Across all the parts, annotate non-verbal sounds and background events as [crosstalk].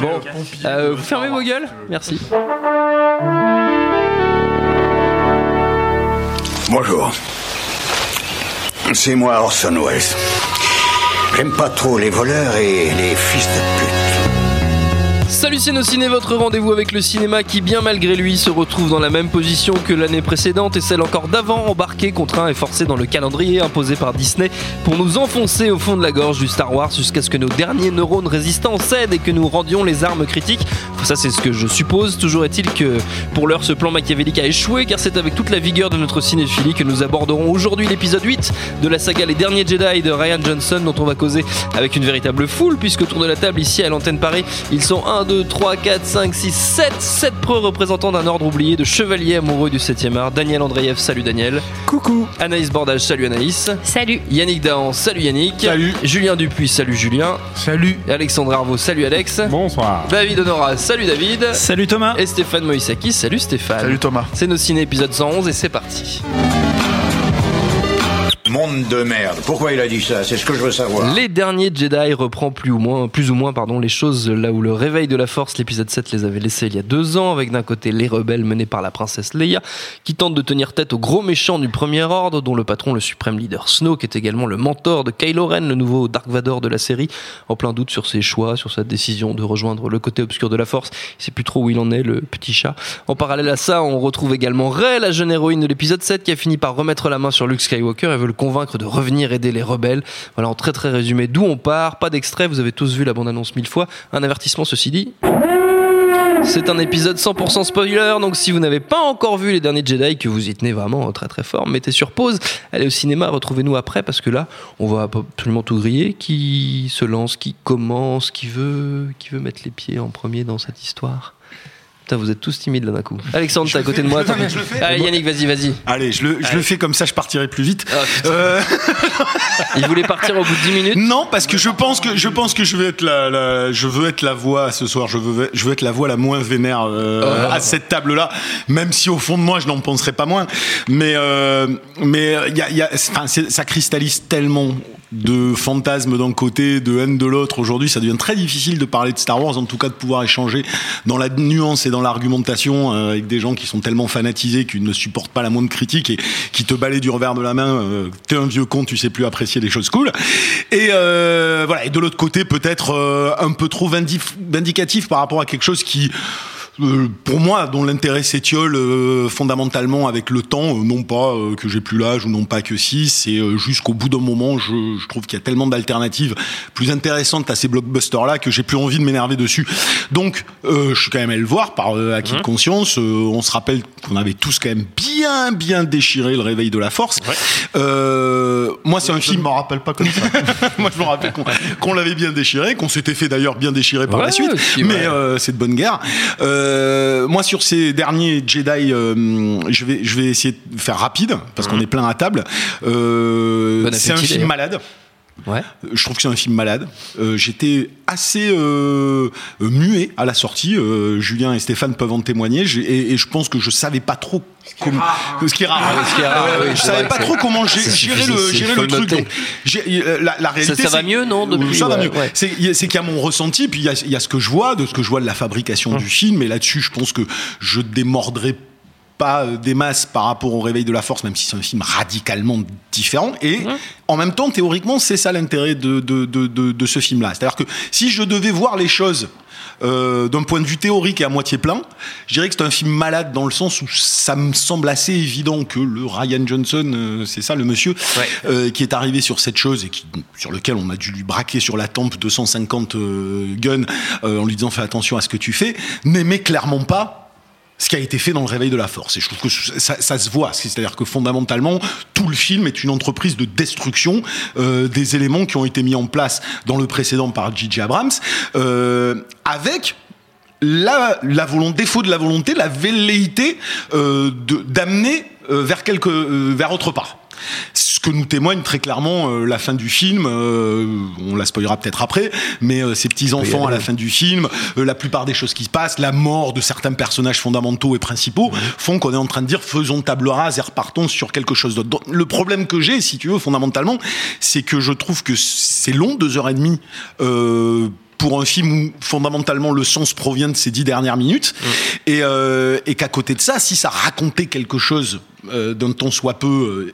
Bon, euh, vous fermez vos gueules? Merci. Bonjour. C'est moi Orson Welles. J'aime pas trop les voleurs et les fils de pute. Salut Ciné, votre rendez-vous avec le cinéma qui, bien malgré lui, se retrouve dans la même position que l'année précédente et celle encore d'avant, embarqué, contraint et forcé dans le calendrier imposé par Disney pour nous enfoncer au fond de la gorge du Star Wars jusqu'à ce que nos derniers neurones résistants cèdent et que nous rendions les armes critiques. Ça, c'est ce que je suppose. Toujours est-il que pour l'heure, ce plan machiavélique a échoué car c'est avec toute la vigueur de notre cinéphilie que nous aborderons aujourd'hui l'épisode 8 de la saga Les Derniers Jedi de Ryan Johnson dont on va causer avec une véritable foule puisque autour de la table ici à l'antenne Paris, ils sont 1, 2, 3, 4, 5, 6, 7, 7 preux représentants d'un ordre oublié de chevaliers amoureux du 7ème art. Daniel Andreev, salut Daniel. Coucou. Anaïs Bordage, salut Anaïs. Salut. Yannick Dahan, salut Yannick. Salut. Julien Dupuis, salut Julien. Salut. Et Alexandre Arvaux, salut Alex. Bonsoir. David Honora, salut David. Salut Thomas. Et Stéphane Moïsaki, salut Stéphane. Salut Thomas. C'est nos ciné épisode 111 et c'est parti. Monde de merde. Pourquoi il a dit ça? C'est ce que je veux savoir. Les derniers Jedi reprend plus ou moins, plus ou moins pardon, les choses là où le réveil de la force, l'épisode 7 les avait laissés il y a deux ans, avec d'un côté les rebelles menés par la princesse Leia, qui tentent de tenir tête au gros méchant du premier ordre, dont le patron, le suprême leader Snoke, est également le mentor de Kylo Ren, le nouveau Dark Vador de la série, en plein doute sur ses choix, sur sa décision de rejoindre le côté obscur de la force. Il sait plus trop où il en est, le petit chat. En parallèle à ça, on retrouve également Rey, la jeune héroïne de l'épisode 7, qui a fini par remettre la main sur Luke Skywalker et veut le convaincre de revenir aider les rebelles. Voilà, en très très résumé, d'où on part. Pas d'extrait, vous avez tous vu la bande-annonce mille fois. Un avertissement, ceci dit. C'est un épisode 100% spoiler, donc si vous n'avez pas encore vu les derniers Jedi, que vous y tenez vraiment très très fort, mettez sur pause, allez au cinéma, retrouvez-nous après, parce que là, on va absolument tout griller. Qui se lance, qui commence, qui veut, qui veut mettre les pieds en premier dans cette histoire? Putain, vous êtes tous timides là d'un coup. Alexandre, t'es à côté de moi. attends. Allez, Yannick, vas-y, vas-y. Allez, je le, je le fais comme ça, je partirai plus vite. Ah. Euh, Il voulait partir au bout de 10 minutes? non, parce que je pense que je pense que je vais être la, la- je veux être la voix ce soir. Je veux je veux être la voix la moins vénère euh, Oh. à cette table-là, même si au fond de moi je n'en penserais pas moins. Mais euh, mais il y a, y ça cristallise tellement de fantasmes d'un côté, de haine de l'autre. Aujourd'hui, ça devient très difficile de parler de Star Wars, en tout cas de pouvoir échanger dans la nuance et dans l'argumentation euh, avec des gens qui sont tellement fanatisés qu'ils ne supportent pas la moindre critique et qui te balayent du revers de la main. euh, T'es un vieux con, tu sais plus apprécier des choses cool. Et euh, voilà. Et de l'autre côté, peut-être euh, un peu trop vindicatif par rapport à quelque chose qui euh, pour moi, dont l'intérêt s'étiole euh, fondamentalement avec le temps, euh, non pas euh, que j'ai plus l'âge ou non pas que si, c'est euh, jusqu'au bout d'un moment, je, je trouve qu'il y a tellement d'alternatives plus intéressantes à ces blockbusters-là que j'ai plus envie de m'énerver dessus. Donc, euh, je suis quand même allé le voir par euh, acquis de conscience. Euh, on se rappelle qu'on avait tous quand même bien, bien déchiré le réveil de la force. Euh, moi, c'est un Je film. ne m'en rappelle pas comme ça. [laughs] Moi, je me rappelle qu'on l'avait bien déchiré, qu'on s'était fait d'ailleurs bien déchirer par Ouais, la suite. aussi, mais ouais. euh, c'est de bonne guerre. Euh, moi, sur ces derniers Jedi, euh, je vais je vais essayer de faire rapide parce qu'on est plein à table. Euh, Bon c'est un film malade. Ouais. Je trouve que c'est un film malade. Euh, J'étais assez euh, euh, muet à la sortie. Euh, Julien et Stéphane peuvent en témoigner. Et, et je pense que je savais pas trop comment. Ce qui est rare. Ce qui est rare, Euh, oui, je savais pas trop comment gérer le, gérer truc. Donc, euh, la, la réalité, Ça, ça va mieux, non, depuis, Ça va ouais, mieux. ouais. C'est qu'il y a mon ressenti, puis il y a, il y a ce que je vois, de ce que je vois de la fabrication Hum. du film. Et là-dessus, je pense que je démordrai pas euh, des masses par rapport au réveil de la force, même si c'est un film radicalement différent. Et en même temps, théoriquement, c'est ça l'intérêt de, de, de, de, de ce film-là. C'est-à-dire que si je devais voir les choses euh, d'un point de vue théorique et à moitié plein, je dirais que c'est un film malade dans le sens où ça me semble assez évident que le Ryan Johnson, euh, c'est ça le monsieur, Ouais. euh, qui est arrivé sur cette chose et qui, sur lequel on a dû lui braquer sur la tempe 250 euh, guns en lui disant fais attention à ce que tu fais, n'aimait clairement pas ce qui a été fait dans le réveil de la force. Et je trouve que ça, se voit. C'est-à-dire que fondamentalement, tout le film est une entreprise de destruction euh, des éléments qui ont été mis en place dans le précédent par J.J. Abrams, euh, avec la, volonté, défaut de la volonté, la velléité euh, d'amener vers quelque, vers autre part. Ce que nous témoigne très clairement euh, la fin du film, euh, on la spoilera peut-être après, mais euh, ces petits enfants à la fin du film, euh, la plupart des choses qui se passent, la mort de certains personnages fondamentaux et principaux, font qu'on est en train de dire faisons table rase et repartons sur quelque chose d'autre. Donc, Le problème que j'ai, si tu veux, fondamentalement, c'est que je trouve que c'est long, deux heures et demie. Pour un film où fondamentalement le sens provient de ces dix dernières minutes et, euh, et qu'à côté de ça, si ça racontait quelque chose euh, d'un ton soit peu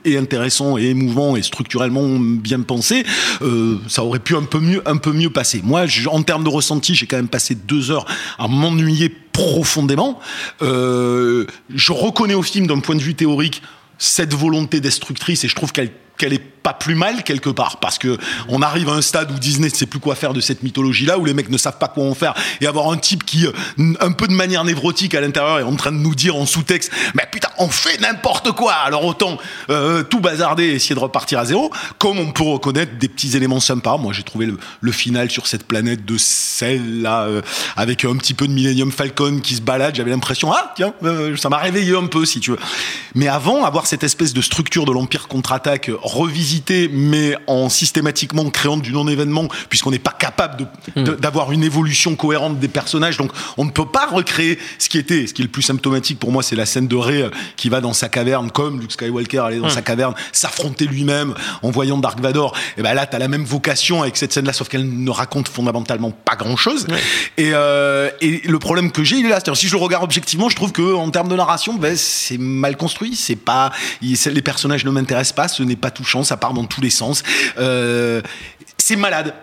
euh, et intéressant et émouvant et structurellement bien pensé, euh, ça aurait pu un peu mieux, un peu mieux passer. Moi, je- en termes de ressenti, j'ai quand même passé deux heures à m'ennuyer profondément. Je reconnais au film d'un point de vue théorique cette volonté destructrice et je trouve qu'elle qu'elle est pas plus mal quelque part parce que on arrive à un stade où Disney ne sait plus quoi faire de cette mythologie là où les mecs ne savent pas quoi en faire et avoir un type qui euh, un peu de manière névrotique à l'intérieur est en train de nous dire en sous-texte mais putain on fait n'importe quoi! Alors autant euh, tout bazarder et essayer de repartir à zéro comme on peut reconnaître des petits éléments sympas. Moi j'ai trouvé le, final sur cette planète de sel là euh, avec un petit peu de Millennium Falcon qui se balade. J'avais l'impression ah tiens ça m'a réveillé un peu si tu veux mais avant avoir cette espèce de structure de l'Empire contre-attaque revisitée mais en systématiquement créant du non-événement puisqu'on n'est pas capable de- d'avoir une évolution cohérente des personnages. Donc on ne peut pas recréer ce qui était. Ce qui est le plus symptomatique pour moi c'est la scène de Rey euh, qui va dans sa caverne comme Luke Skywalker allait dans sa caverne s'affronter lui-même en voyant Dark Vador. Et ben là t'as la même vocation avec cette scène là sauf qu'elle ne raconte fondamentalement pas grand chose et, euh, et le problème que j'ai il est là. C'est-à-dire si je le regarde objectivement je trouve que en termes de narration ben, c'est mal construit. C'est pas les personnages ne m'intéressent pas. Ce n'est pas touchant ça part dans tous les sens. Euh, c'est malade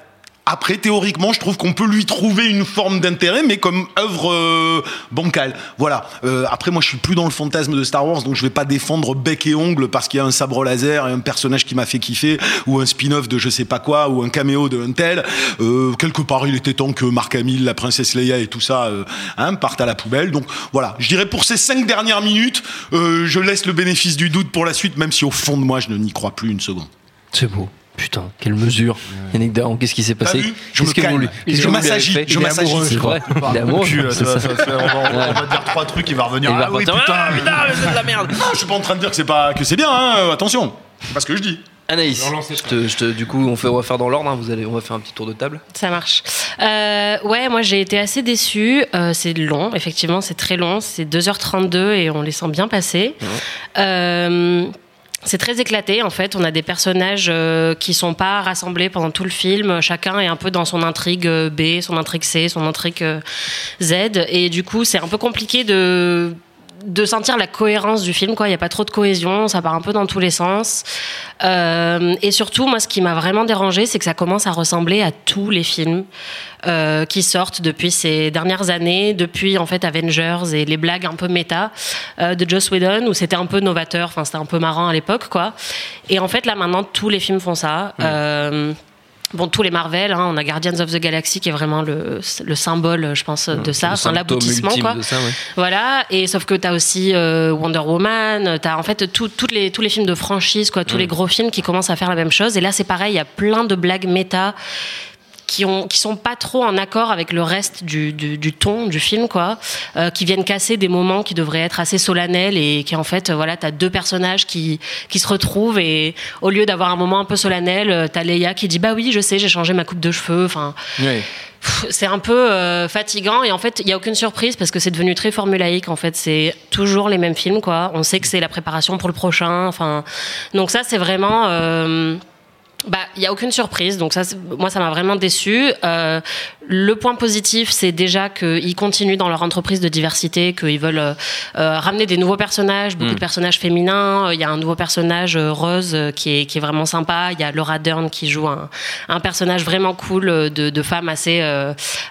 après, théoriquement, je trouve qu'on peut lui trouver une forme d'intérêt, mais comme œuvre euh, bancale. Voilà. Euh, après, moi, je suis plus dans le fantasme de Star Wars, donc je vais pas défendre bec et ongle parce qu'il y a un sabre laser et un personnage qui m'a fait kiffer, ou un spin-off de je sais pas quoi, ou un caméo de un tel. Euh, quelque part, il était temps que Marc Hamill, la princesse Leia et tout ça euh, hein, partent à la poubelle. Donc voilà. Je dirais pour ces cinq dernières minutes, euh, je laisse le bénéfice du doute pour la suite, même si au fond de moi, je n'y crois plus une seconde. C'est beau. Putain, quelle mesure. Yannick Dahan, qu'est-ce qui s'est passé Je me calme. lui- Je m'assagis, je m'assagis. C'est vrai. Il est amoureux. Cul, c'est ça, ça. ça, ça, on, va, on va dire trois trucs, il va revenir. Il va ah oui, putain, Ah, putain, mais c'est de la merde. Ah, je suis pas en train de dire que c'est pas que c'est bien, hein, euh, attention. C'est pas ce que je dis. Anaïs, je te, je te- du coup, on, fait, on va faire dans l'ordre. hein, Vous allez, on va faire un petit tour de table. Ça marche. Euh, ouais, moi j'ai été assez déçue. Euh, c'est long, effectivement, c'est très long. C'est 2h32 et on les sent bien passer. Euh, c'est très éclaté en fait. On a des personnages euh, qui sont pas rassemblés pendant tout le film. Chacun est un peu dans son intrigue euh, B, son intrigue C, son intrigue euh, Z. Et du coup, c'est un peu compliqué de de sentir la cohérence du film quoi. Il y a pas trop de cohésion ça part un peu dans tous les sens. Euh, et surtout moi ce qui m'a vraiment dérangé c'est que ça commence à ressembler à tous les films euh, qui sortent depuis ces dernières années depuis en fait Avengers et les blagues un peu méta euh, de Joss Whedon où c'était un peu novateur enfin c'était un peu marrant à l'époque quoi. Et en fait là maintenant tous les films font ça Bon, tous les Marvel, hein, on a Guardians of the Galaxy qui est vraiment le, le symbole, je pense, de ça, enfin l'aboutissement, quoi. de ça, ouais. Voilà, et sauf que t'as aussi euh, Wonder Woman, t'as en fait tout- les, tous les films de franchise, quoi, tous les gros films qui commencent à faire la même chose. Et là, c'est pareil, il y a plein de blagues méta qui ont qui sont pas trop en accord avec le reste du, du, du ton du film quoi. Euh, qui viennent casser des moments qui devraient être assez solennels et qui en fait voilà t'as deux personnages qui qui se retrouvent et au lieu d'avoir un moment un peu solennel euh, t'as Leia qui dit bah oui je sais j'ai changé ma coupe de cheveux enfin. C'est un peu euh, fatigant et en fait il y a aucune surprise parce que c'est devenu très formulaïque en fait. C'est toujours les mêmes films quoi. On sait que c'est la préparation pour le prochain enfin. Donc ça c'est vraiment euh, bah, il y a aucune surprise, donc ça, moi, ça m'a vraiment déçu. Euh, le point positif, c'est déjà qu'ils continuent dans leur entreprise de diversité, qu'ils veulent euh, euh, ramener des nouveaux personnages, beaucoup de personnages féminins. Il y a un nouveau personnage Rose qui est qui est vraiment sympa. Il y a Laura Dern qui joue un, un personnage vraiment cool de, de femme assez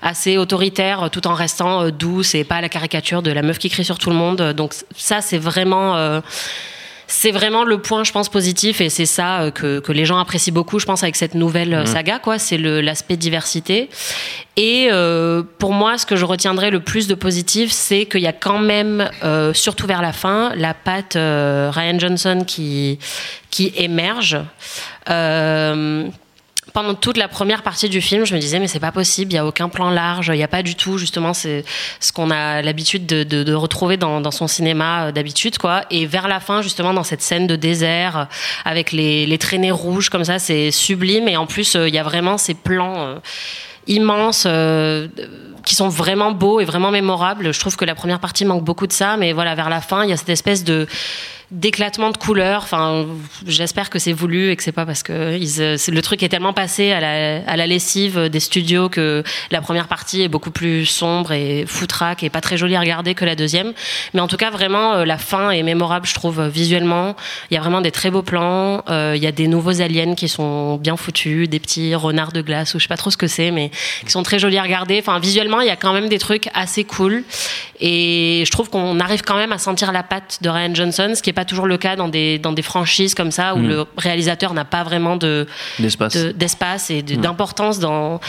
assez autoritaire, tout en restant douce et pas la caricature de la meuf qui crie sur tout le monde. Donc ça, c'est vraiment c'est vraiment le point, je pense, positif, et c'est ça euh, que, que les gens apprécient beaucoup, je pense, avec cette nouvelle euh, saga, quoi. C'est l'aspect diversité. Et euh, pour moi, ce que je retiendrai le plus de positif, c'est qu'il y a quand même, euh, surtout vers la fin, la patte euh, Ryan Johnson qui, qui émerge. Euh, pendant toute la première partie du film, je me disais mais c'est pas possible, il y a aucun plan large, il y a pas du tout justement c'est ce qu'on a l'habitude de, retrouver dans, son cinéma euh, d'habitude quoi. Et vers la fin justement dans cette scène de désert euh, avec les, traînées rouges comme ça, c'est sublime et en plus euh, il y a vraiment ces plans euh, immenses euh, qui sont vraiment beaux et vraiment mémorables. Je trouve que la première partie manque beaucoup de ça, mais voilà vers la fin il y a cette espèce de d'éclatement de couleurs. Enfin, j'espère que c'est voulu et que c'est pas parce que euh, le truc est tellement passé à la, lessive des studios que la première partie est beaucoup plus sombre et foutraque et pas très jolie à regarder que la deuxième. Mais en tout cas, vraiment, euh, la fin est mémorable, je trouve, euh, visuellement. Il y a vraiment des très beaux plans. Il y a des nouveaux aliens qui sont bien foutus, des petits renards de glace ou je sais pas trop ce que c'est, mais qui sont très jolis à regarder. Enfin, visuellement, il y a quand même des trucs assez cool. Et je trouve qu'on arrive quand même à sentir la patte de Ryan Johnson, ce qui n'est pas toujours le cas dans des, dans des franchises comme ça, où Mm. le réalisateur n'a pas vraiment de, L'espace. de- d'espace et Mm. de- d'importance dans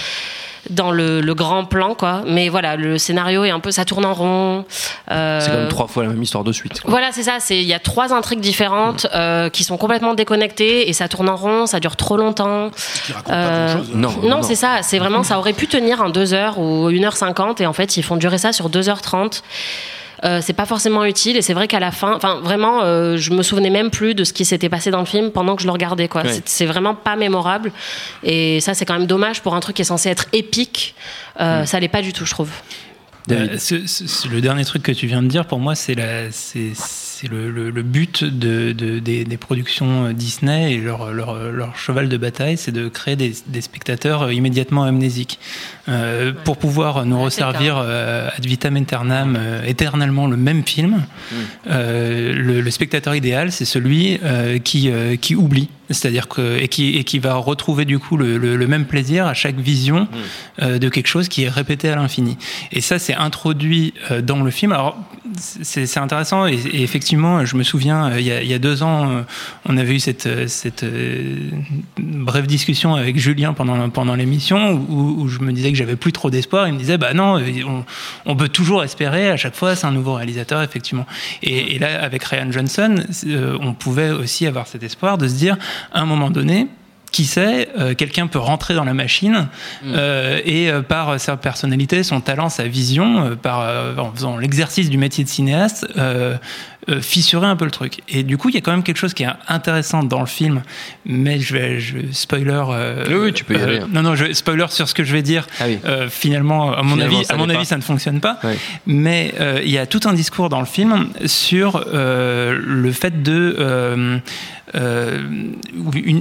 dans le, le grand plan quoi mais voilà le scénario est un peu ça tourne en rond Euh, C'est quand même trois fois la même histoire de suite. quoi. voilà, c'est ça. C'est il y a trois intrigues différentes euh, qui sont complètement déconnectées et ça tourne en rond, ça dure trop longtemps. Qui raconte pas Euh, grand-chose. Non, Non, c'est ça. C'est vraiment, ça aurait pu tenir en 2 heures ou 1h50 et en fait, ils font durer ça sur 2h30. Euh, c'est pas forcément utile et c'est vrai qu'à la fin, enfin vraiment, euh, je me souvenais même plus de ce qui s'était passé dans le film pendant que je le regardais. Quoi, Ouais. C'est- vraiment pas mémorable et ça c'est quand même dommage pour un truc qui est censé être épique. Euh, Ça l'est pas du tout, je trouve. David. Euh, ce- ce- ce- le dernier truc que tu viens de dire, pour moi, c'est la- c'est le, le- le but de, de- des, des productions Disney et leur, leur, leur cheval de bataille, c'est de créer des, des spectateurs immédiatement amnésiques. Euh, Pour pouvoir nous Ouais, resservir euh, ad vitam aeternam, euh, éternellement le même film, euh, le, le spectateur idéal, c'est celui euh, qui, qui oublie. C'est-à-dire que et qui, et qui va retrouver du coup le, le- le même plaisir à chaque vision euh, de quelque chose qui est répété à l'infini. Et ça, c'est introduit euh, dans le film. Alors, c'est intéressant et, et effectivement, je me souviens, euh, il y a, il y a deux ans, euh, on avait eu cette, euh, cette brève discussion avec Julien pendant, pendant l'émission où, où je me disais que j'avais plus trop d'espoir. Il me disait, bah non, on, on peut toujours espérer. À chaque fois, c'est un nouveau réalisateur, effectivement. Et, et là, avec Ryan Johnson, on pouvait aussi avoir cet espoir de se dire, à un moment donné, qui sait, euh, quelqu'un peut rentrer dans la machine euh, et euh, par sa personnalité, son talent, sa vision, par, en faisant l'exercice du métier de cinéaste, fissurer un peu le truc. Et du coup, il y a quand même quelque chose qui est intéressant dans le film, mais je vais, je, spoiler. Oui, oui, tu peux y aller. non, non, je, spoiler sur ce que je vais dire. Ah oui. Finalement, à mon Finalement, avis, ça à mon avis, pas. ça ne fonctionne pas. Mais il y a tout un discours dans le film sur le fait de une,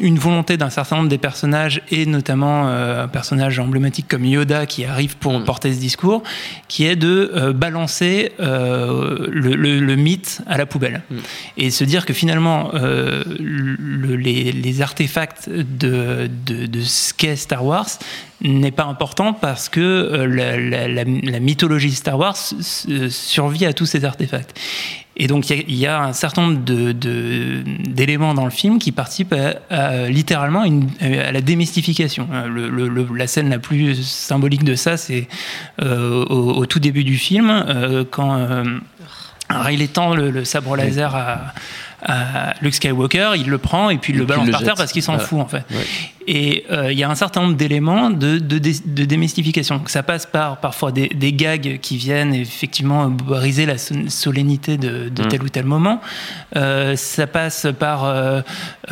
une volonté d'un certain nombre des personnages et notamment euh, un personnage emblématique comme Yoda qui arrive pour Mm. porter ce discours, qui est de euh, balancer euh, le, le- le mythe à la poubelle Mm. et se dire que finalement euh, le- les, les artefacts de, de, de ce qu'est Star Wars n'est pas important parce que euh, la, la- la- la mythologie Star Wars s- survit à tous ces artefacts. Et donc il y a- il y, a un certain nombre de- de- d'éléments dans le film qui participent à, à, littéralement une- à la démystification. Euh, le- le- le- la scène la plus symbolique de ça, c'est euh, au, au tout début du film, euh, quand euh, Riley tend le, le sabre laser à, à Luke Skywalker, il le prend et puis il le balance par terre parce qu'il s'en Voilà. fout en fait. Ouais. Et euh, il y a un certain nombre d'éléments de, de, dé- de démystification. Ça passe par parfois des, des gags qui viennent effectivement briser la so- solennité de, de Mm. tel ou tel moment. Euh, ça passe par euh,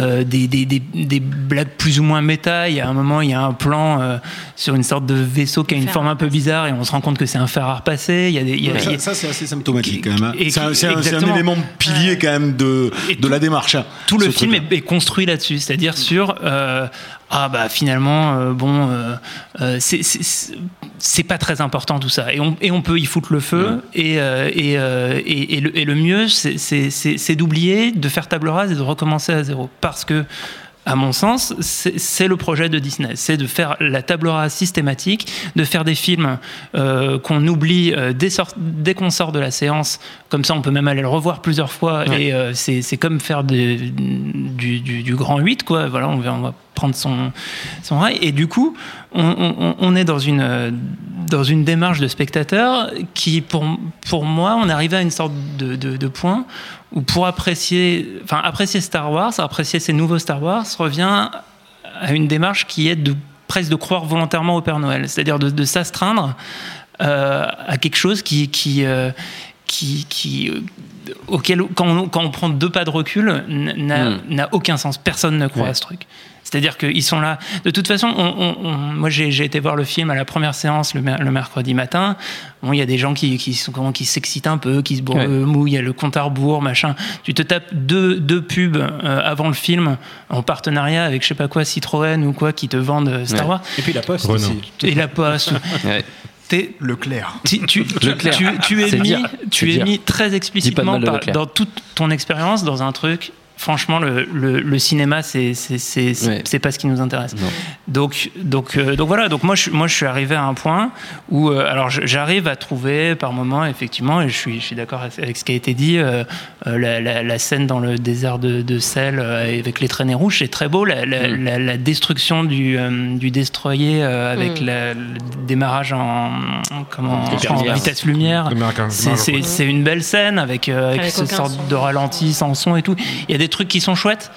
euh, des, des, des, des blagues plus ou moins méta. Il y a un moment, il y a un plan euh, sur une sorte de vaisseau qui a une forme un peu bizarre et on se rend compte que c'est un fer à repasser. Il y a des, il y a- il y Ça, a- ça, c'est assez symptomatique quand même. hein. C'est un, élément pilier quand même de, Et de tout- la démarche. hein, tout le film est, est construit là-dessus, c'est-à-dire sur euh, ah bah finalement euh, bon euh, euh, c'est- pas très important tout ça et on, et on peut y foutre le feu et, euh, et, euh, et, et le, et le mieux c'est- c'est c'est- c'est d'oublier, de faire table rase et de recommencer à zéro parce que à mon sens, c'est le projet de Disney. C'est de faire la table rase systématique, de faire des films euh, qu'on oublie euh, dès, sort- dès qu'on sort de la séance. Comme ça, on peut même aller le revoir plusieurs fois. Et euh, c'est c'est comme faire du, du- du grand 8, quoi. Voilà, on va prendre son, son rail. Et du coup, on, est dans une, dans une démarche de spectateur qui, pour, pour moi, on arrivait à une sorte de, de, point où pour apprécier, enfin, apprécier Star Wars, apprécier ces nouveaux Star Wars, revient à une démarche qui est presque de croire volontairement au Père Noël, c'est-à-dire de, de s'astreindre euh, à quelque chose qui, qui, euh, euh, auquel, quand on, quand on prend deux pas de recul, n'a Hmm. n'a aucun sens. Personne ne croit Ouais. à ce truc. C'est-à-dire qu'ils sont là. De toute façon, on- on- on- moi j'ai été voir le film à la première séance le, mer- le mercredi matin. Bon, il y a des gens qui, qui, sont, comment, qui s'excitent un peu, qui se Ouais. mouillent, il y a le compte à rebours, machin. Tu te tapes deux, deux pubs euh, avant le film en partenariat avec je sais pas quoi, Citroën ou quoi, qui te vendent euh, Star Ouais. Wars. Et puis la poste Renault. aussi. Et la poste. [laughs] Ouais. T'es- Leclerc. tu, tu, tu, Leclerc. tu- tu es C'est mis, dire. tu C'est es dire. mis très explicitement par- dans toute ton expérience dans un truc. Franchement, le, le, le cinéma, c'est Ouais. pas ce qui nous intéresse. Non. Donc donc euh, donc voilà. Donc moi je moi je suis arrivé à un point où euh, alors j'arrive à trouver par moment effectivement et je suis je suis d'accord avec ce qui a été dit euh, la, la, la scène dans le désert de, de sel euh, avec les traînées rouges c'est très beau la, la, Mm. la, la destruction du euh, du destroyer euh, avec Mm. la- le démarrage en, comment Vitesse en lumière. vitesse lumière Américain. c'est- une belle scène avec, euh, avec, Avec ce sorte son. de ralenti sans son et tout. Il y a des trucs qui sont chouettes.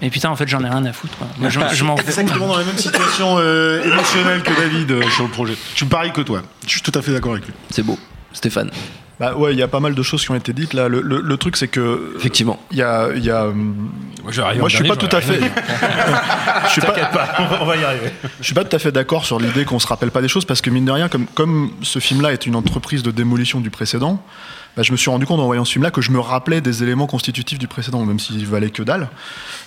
Mais putain, en fait, j'en ai rien à foutre. Quoi. Moi, je, je m'en fous. Exactement dans la même situation euh, émotionnelle que David euh, sur le projet. Je suis pareil que toi. Je suis tout à fait d'accord avec lui. C'est beau. Stéphane, Bah ouais, il y a pas mal de choses qui ont été dites là. Le, le- le truc, c'est que effectivement. il y a, il y a, Moi, j'arrive moi, je suis dernier, pas tout à fait. [laughs] je suis pas, on va y arriver. je suis pas tout à fait d'accord sur l'idée qu'on se rappelle pas des choses parce que mine de rien, comme, comme ce film-là est une entreprise de démolition du précédent, bah, je me suis rendu compte en voyant ce film-là que je me rappelais des éléments constitutifs du précédent, même s'il valait que dalle.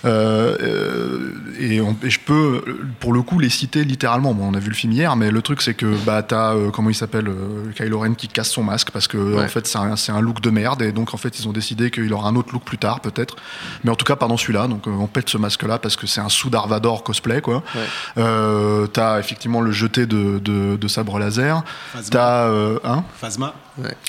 Euh, euh, et, on- et je peux, pour le coup, les citer littéralement. Bon, on a vu le film hier, mais le truc c'est que bah t'as euh, comment il s'appelle euh, Kylo Ren qui casse son masque parce que Ouais. en fait c'est un, c'est un look de merde et donc en fait ils ont décidé qu'il aura un autre look plus tard peut-être. Mais en tout cas pas dans celui-là. Donc euh, on pète ce masque-là parce que c'est un sous Darvador cosplay quoi. Ouais. Euh, t'as effectivement le jeté de, de, de sabre laser. Phasma. T'as euh, hein? Phasma.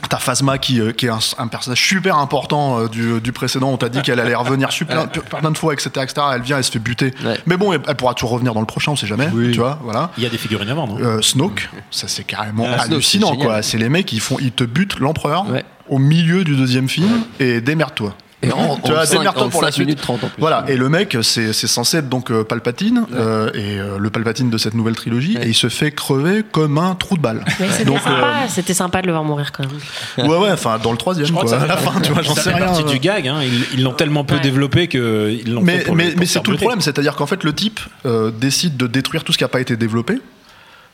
T'as Phasma qui, euh, qui est un, un personnage super important euh, du, du précédent. On t'a dit qu'elle allait revenir super, plein de fois, etc., etc. Elle vient, elle se fait buter. Ouais. Mais bon, elle, elle pourra toujours revenir dans le prochain, on sait jamais. Oui. Tu vois, voilà. Il y a des figurines à vendre. Euh, Snoke, ça c'est carrément Ah, hallucinant, quoi. C'est les mecs, ils font, ils te butent l'empereur Ouais. au milieu du deuxième film et démerde-toi. Et en, Tu vois, démerde-toi pour la suite. minutes 30 en plus. Voilà, et le mec, c'est c'est censé être donc euh, Palpatine, euh, et euh, le Palpatine de cette nouvelle trilogie, Ouais. et il se fait crever comme un trou de balle. C'était sympa, euh, de le voir mourir quand même. Ouais, ouais, enfin, dans le troisième, crois quoi. que ça à la fin, tu vois, j'en sais rien. partie du gag. Hein. Ils l'ont tellement peu Ouais. développé qu'ils l'ont fait Mais, mais, mais c'est tout le problème, c'est-à-dire qu'en fait le type euh, décide de détruire tout ce qui n'a pas été développé.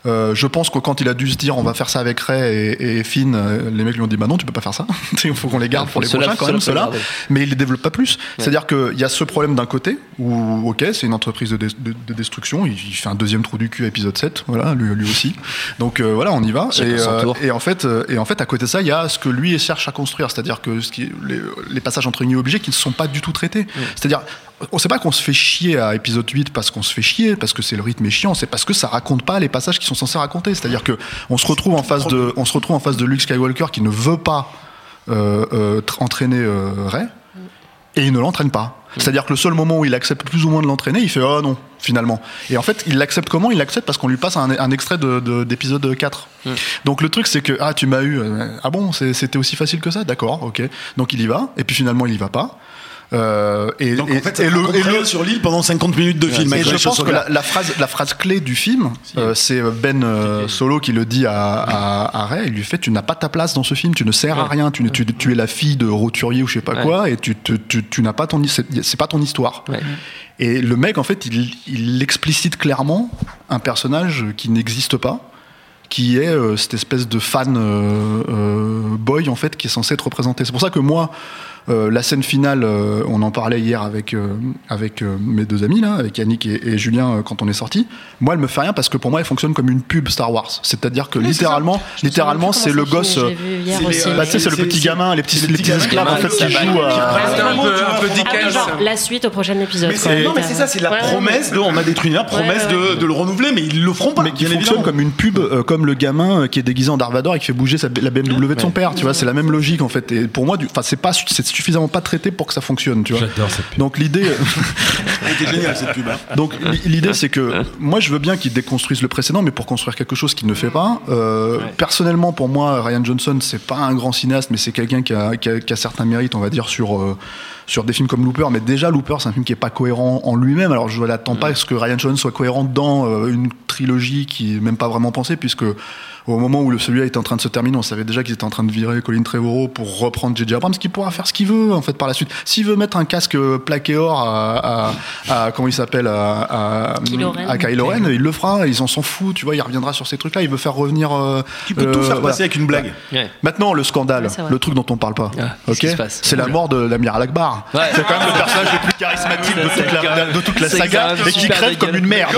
Euh, je pense que quand il a dû se dire on va faire ça avec Ray et, et Finn, euh, les mecs lui ont dit bah non tu peux pas faire ça, [laughs] il faut qu'on les garde pour les prochains quand même ceux-là, mais il les développe pas plus. C'est-à-dire qu'il y a ce problème d'un côté où ok c'est une entreprise de, de- de destruction, il, il fait un deuxième trou du cul à épisode 7, voilà lui, lui aussi. Donc euh, voilà on y va. Et, euh, et en fait euh, et en fait à côté de ça il y a ce que lui cherche à construire, c'est-à-dire que ce qui, les, les passages entre guillemets obligés qui ne sont pas du tout traités. C'est-à-dire on sait pas qu'on se fait chier à épisode 8 parce qu'on se fait chier, parce que c'est le rythme est chiant, c'est parce que ça raconte pas les passages qui sont censés raconter. C'est-à-dire que on se retrouve en face de, on se retrouve en face de Luke Skywalker qui ne veut pas euh, euh, tr- entraîner euh, Rey et il ne l'entraîne pas. C'est-à-dire que le seul moment où il accepte plus ou moins de l'entraîner, il fait oh non finalement. Et en fait, il l'accepte comment? Il l'accepte parce qu'on lui passe un, un extrait de- de- d'épisode 4. Donc le truc c'est que ah tu m'as eu euh, ah bon c'était aussi facile que ça? D'accord ok donc il y va et puis finalement il y va pas. Euh, et, Donc et- en fait, ça et te le, et le- sur l'île pendant 50 minutes de film. et je pense que la, la phrase, la phrase clé du film, euh, c'est Ben euh, Solo qui le dit à, à, à Ray. Il lui fait Tu n'as pas ta place dans ce film, tu ne sers à rien, tu, ne- tu, tu es la fille de roturier ou je sais pas Ouais. quoi, et tu, tu, tu n'as pas ton, c'est c'est pas ton histoire. Ouais. Et le mec, en fait, il, il explicite clairement un personnage qui n'existe pas, qui est euh, cette espèce de fan euh, euh, boy en fait qui est censé être représenté. C'est pour ça que moi, euh, la scène finale, euh, on en parlait hier avec euh, avec euh, mes deux amis là, avec Yannick et, et Julien euh, quand on est sorti. Moi, elle me fait rien parce que pour moi, elle fonctionne comme une pub Star Wars. C'est-à-dire que littéralement, littéralement, c'est le gosse. euh, bah, tu sais, c'est le petit gamin, les petits, les petits esclaves en fait qui jouent un peu, un peu Dickens. genre, la suite au prochain épisode. Non, mais c'est ça, c'est la Ouais, ouais, promesse de on a détruit la promesse. De, le renouveler, mais ils le feront pas. mais qui fonctionne comme une pub, comme le gamin qui est déguisé en Darvador et qui fait bouger sa- la BMW de son père. Tu vois, c'est la même logique en fait. Et pour moi, du- enfin, c'est pas, c'est suffisamment pas traité pour que ça fonctionne. Tu vois. J'adore cette pub. Donc l'idée, [laughs] C'était génial cette pub. hein. donc l'idée, c'est que moi, je veux bien qu'ils déconstruisent le précédent, mais pour construire quelque chose qu'il ne fait pas. Euh, Personnellement, pour moi, Ryan Johnson, c'est pas un grand cinéaste, mais c'est quelqu'un qui a, qui, a, qui a certains mérites, on va dire, sur euh, sur des films comme Looper. Mais déjà, Looper, c'est un film qui est pas cohérent en lui-même. Alors, je n'attends pas à ce que Ryan Johnson soit cohérent dans euh, une trilogie qui est même pas vraiment pensée, puisque au moment où le- celui-là était en train de se terminer, on savait déjà qu'ils étaient en train de virer Colin Trevorrow pour reprendre J.J. Abrams, qui pourra faire ce qu'il veut en fait par la suite. S'il veut mettre un casque plaqué or à, à, à- comment il s'appelle à, à, Kylo Ren. à Kylo Ren, il le fera. Ils en s'en foutent, tu vois. Il reviendra sur ces trucs-là. Il veut faire revenir. euh, Tu peux tout euh, faire voilà. passer avec une blague. Ouais. Maintenant, le scandale, Ouais, le truc dont on parle pas, Ah, ok, c'est la mort de l'amiral Akbar. Ouais. C'est quand même le personnage le plus charismatique de toute la, de toute la C'est saga et qui crève comme une merde.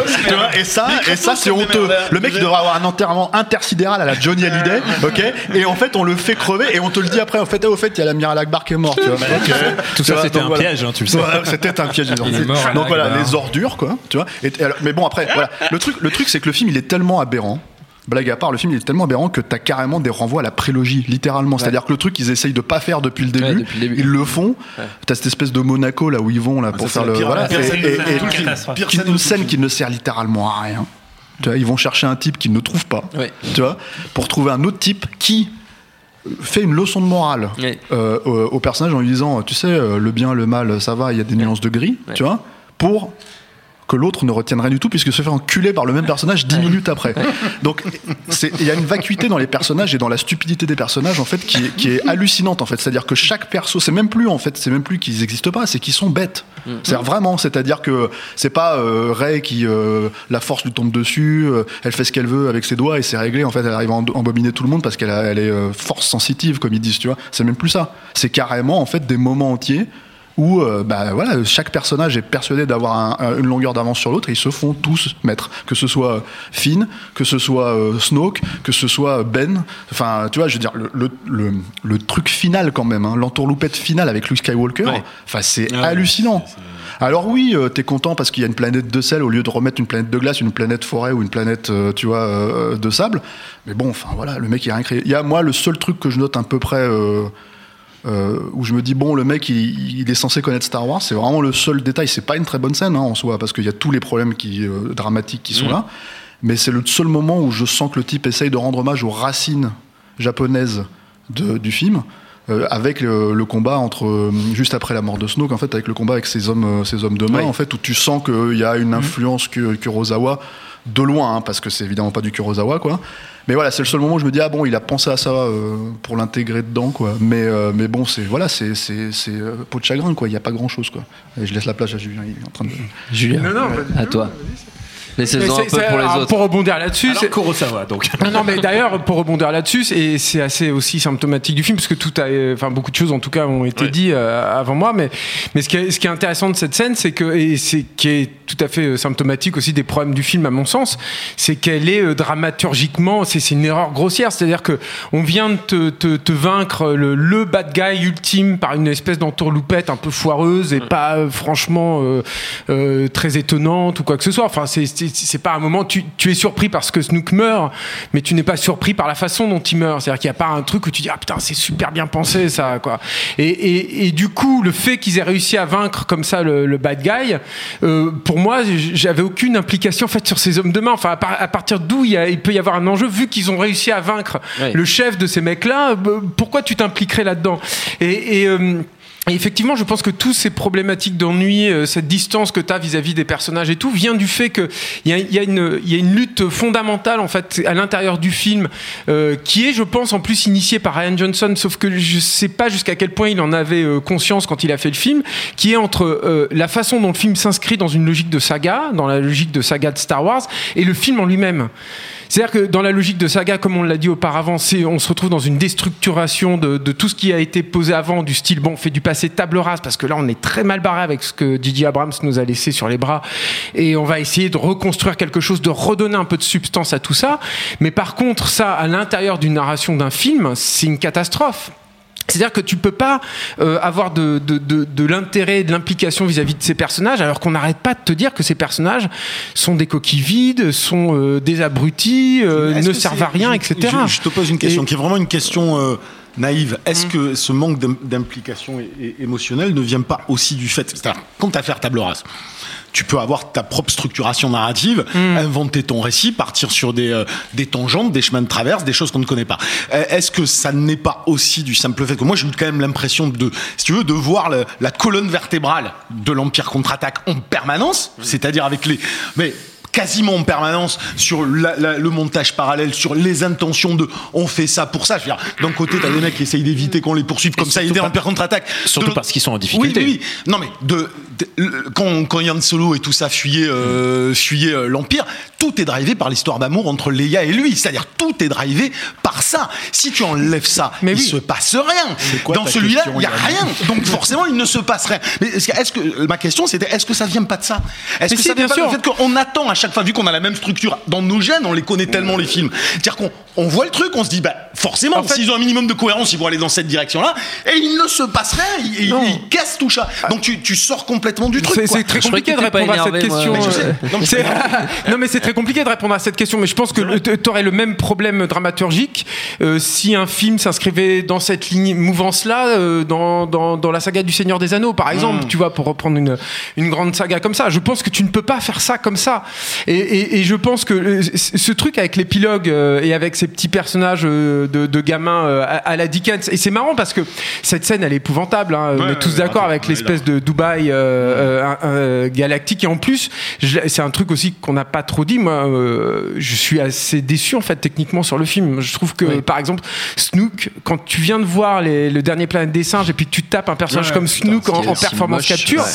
Et ça, et ça c'est honteux. Le mec il devrait avoir un enterrement intersidéral à la Johnny Hallyday, [laughs] ok Et en fait, on le fait crever et on te le dit après. En fait, au fait, il y a l'amiral Akbar qui est mort. Tu vois. Tout ça, vois, c'était un voilà. piège, hein, tu le sais. C'était un piège. Mort, Donc voilà, les ordures, quoi. Tu vois. Et, et alors- mais bon, après, voilà. Le truc, le truc, c'est que le film, il est tellement aberrant. Blague à part, le film il est tellement aberrant que t'as carrément des renvois à la prélogie, littéralement. C'est-à-dire que le truc qu'ils essayent de pas faire depuis le début, Ouais, depuis le début. ils le font. T'as cette espèce de Monaco là où ils vont là pour ça, faire le voilà. une scène qui ne sert littéralement à rien. Tu vois, ils vont chercher un type qu'ils ne trouvent pas. Ouais. Tu vois, pour trouver un autre type qui fait une leçon de morale Ouais. euh, au, au personnage en lui disant, tu sais, euh, le bien, le mal, ça va, il y a des nuances de gris, Ouais. tu vois, pour que l'autre ne retienne rien du tout puisque se fait enculer par le même personnage dix minutes après. Donc il y a une vacuité dans les personnages et dans la stupidité des personnages en fait qui est, qui est hallucinante en fait. C'est-à-dire que chaque perso, c'est même plus en fait, c'est même plus qu'ils n'existent pas, c'est qu'ils sont bêtes. C'est vraiment, c'est-à-dire que c'est pas euh, Ray qui euh, la force lui tombe dessus, euh, elle fait ce qu'elle veut avec ses doigts et c'est réglé. En fait, elle arrive à embobiner tout le monde parce qu'elle elle est euh, force sensitive comme ils disent, tu vois. C'est même plus ça. C'est carrément en fait des moments entiers où euh, bah, voilà, chaque personnage est persuadé d'avoir un- un- une longueur d'avance sur l'autre et ils se font tous mettre. Que ce soit Finn, que ce soit euh, Snoke, que ce soit Ben. Enfin, tu vois, je veux dire, le, le, le- le truc final quand même, hein, l'entourloupette finale avec Luke Skywalker, Ouais. enfin, c'est ouais, hallucinant. Alors oui, euh, t'es content parce qu'il y a une planète de sel au lieu de remettre une planète de glace, une planète forêt ou une planète, euh, tu vois, euh, de sable. Mais bon, enfin voilà, le mec il a rien créé. Il y a moi le seul truc que je note à peu près euh, où je me dis bon, le mec il, il est censé connaître Star Wars. C'est vraiment le seul détail. C'est pas une très bonne scène hein, en soi parce qu'il y a tous les problèmes qui euh, dramatiques qui sont là. Mais c'est le seul moment où je sens que le type essaye de rendre hommage aux racines japonaises de- du film. euh, avec le, le combat entre juste après la mort de Snoke en fait avec le combat avec ces hommes ces hommes de main Oui. en fait où tu sens qu'il y a une influence que Kurosawa de loin hein, parce que c'est évidemment pas du Kurosawa quoi mais voilà c'est le seul moment où je me dis ah bon il a pensé à ça euh, pour l'intégrer dedans quoi mais euh, mais bon c'est voilà c'est c'est c'est euh, peau de chagrin quoi il y a pas grand chose quoi et je laisse la place à Julien il est en train de Julien, Non, non, pas du à tout. toi. Laissez-en Mais un c'est- peu pour les autres. Pour rebondir là-dessus, c'est- Kurosawa, donc. non, non, mais d'ailleurs, pour rebondir là-dessus, et c'est assez aussi symptomatique du film, parce que tout a, enfin, beaucoup de choses en tout cas ont été Ouais. dit euh, avant moi, mais, mais ce qui est, ce qui est intéressant de cette scène, c'est que, et c'est qui est tout à fait euh, symptomatique aussi des problèmes du film, à mon sens, c'est qu'elle est euh, dramaturgiquement, c'est une erreur grossière, c'est-à-dire que on vient de te, te, te vaincre le, le bad guy ultime par une espèce d'entourloupette un peu foireuse et pas euh, franchement euh, euh, très étonnante ou quoi que ce soit. Enfin, c'est- c'est pas un moment. Tu, tu es surpris parce que Snook meurt, mais tu n'es pas surpris par la façon dont il meurt. C'est-à-dire qu'il n'y a pas un truc où tu dis ah putain c'est super bien pensé ça quoi. Et, et, et du coup, le fait qu'ils aient réussi à vaincre comme ça le, le bad guy, euh, pour moi, j'avais aucune implication en fait sur ces hommes de main. Enfin, à, par- à partir d'où il, peut y avoir un enjeu vu qu'ils ont réussi à vaincre le chef de ces mecs-là. euh, pourquoi tu t'impliquerais là-dedans? Et, et, euh, et effectivement, je pense que tous ces problématiques d'ennui, euh, cette distance que tu as vis-à-vis des personnages et tout, vient du fait qu'il y y, y a une lutte fondamentale en fait à l'intérieur du film euh, qui est, je pense, en plus initiée par Ryan Johnson, sauf que je sais pas jusqu'à quel point il en avait euh, conscience quand il a fait le film, qui est entre euh, la façon dont le film s'inscrit dans une logique de saga, dans la logique de saga de Star Wars, et le film en lui-même. C'est-à-dire que dans la logique de saga, comme on l'a dit auparavant, on se retrouve dans une déstructuration de, de tout ce qui a été posé avant, du style bon, on fait du passé table rase parce que là on est très mal barré avec ce que J.J. Abrams nous a laissé sur les bras et on va essayer de reconstruire quelque chose, de redonner un peu de substance à tout ça. Mais par contre, ça à l'intérieur d'une narration d'un film, c'est une catastrophe. C'est-à-dire que tu peux pas euh, avoir de, de, l'intérêt et de l'implication vis-à-vis de ces personnages, alors qu'on n'arrête pas de te dire que ces personnages sont des coquilles vides, sont euh, des abrutis, euh, ne servent à rien, je- etc. Je, je te pose une question Et- qui est vraiment une question euh, naïve. Est-ce Mm. que ce manque d'im- d'implication émotionnelle ne vient pas aussi du fait, c'est-à-dire quand tu as faire table rase, tu peux avoir ta propre structuration narrative, Mm. inventer ton récit, partir sur des, euh, des tangentes, des chemins de traverse, des choses qu'on ne connaît pas. Euh, Est-ce que ça n'est pas aussi du simple fait que moi j'ai eu quand même l'impression de, si tu veux, de voir le- la colonne vertébrale de l'Empire contre-attaque en permanence, c'est-à-dire avec les, mais quasiment en permanence sur la- la- le montage parallèle, sur les intentions de on fait ça pour ça. Je veux dire, d'un côté, t'as des mecs qui essayent d'éviter qu'on les poursuive comme ça, pas- l'Empire contre-attaque. surtout De- parce qu'ils sont en difficulté. oui, oui. Non, mais de, de- le- quand, quand Yann Solo et tout ça fuyaient, euh, fuyaient euh, l'Empire, tout est drivé par l'histoire d'amour entre Leia et lui. C'est-à-dire, tout est drivé par ça. Si tu enlèves ça, Mais il oui. se passe rien. quoi Dans celui-là, il n'y a rien. Donc, [laughs] forcément, il ne se passe rien. Mais est-ce que, ma question, c'était, est-ce que ça vient pas de ça? Est-ce que si, ça vient bien pas du sûr. fait qu'on attend à chaque fois, vu qu'on a la même structure, dans nos gènes, on les connaît tellement les films. On voit le truc, on se dit, bah, forcément, En fait- s'ils ont un minimum de cohérence, ils vont aller dans cette direction-là, et il ne se passe rien, ils, cassent tout ça. Donc tu, tu sors complètement du truc. C'est très compliqué de répondre à cette question. Mais je sais. euh, [laughs] Non, mais c'est- très compliqué de répondre à cette question. Mais je pense que tu aurais le même problème dramaturgique euh, si un film s'inscrivait dans cette ligne mouvance-là, euh, dans, dans, dans la saga du Seigneur des Anneaux, par exemple. Tu vois, pour reprendre une, une grande saga comme ça. Je pense que tu ne peux pas faire ça comme ça. Et, et, et je pense que euh, ce truc avec l'épilogue euh, et avec ces petits personnages euh, de, de gamins euh, à, à la Dickens, et c'est marrant parce que cette scène, elle est épouvantable. hein. on Ouais, est tous ouais, d'accord avec l'espèce de Dubaï euh, euh, galactique. Et en plus, je- c'est un truc aussi qu'on n'a pas trop dit. Moi, euh, je suis assez déçu en fait techniquement sur le film. Je trouve que, Oui. par exemple, Snook, quand tu viens de voir les- le dernier Planète des singes et puis que tu tapes un personnage Ouais, comme putain, Snook en, est en si performance moche. capture, Ouais.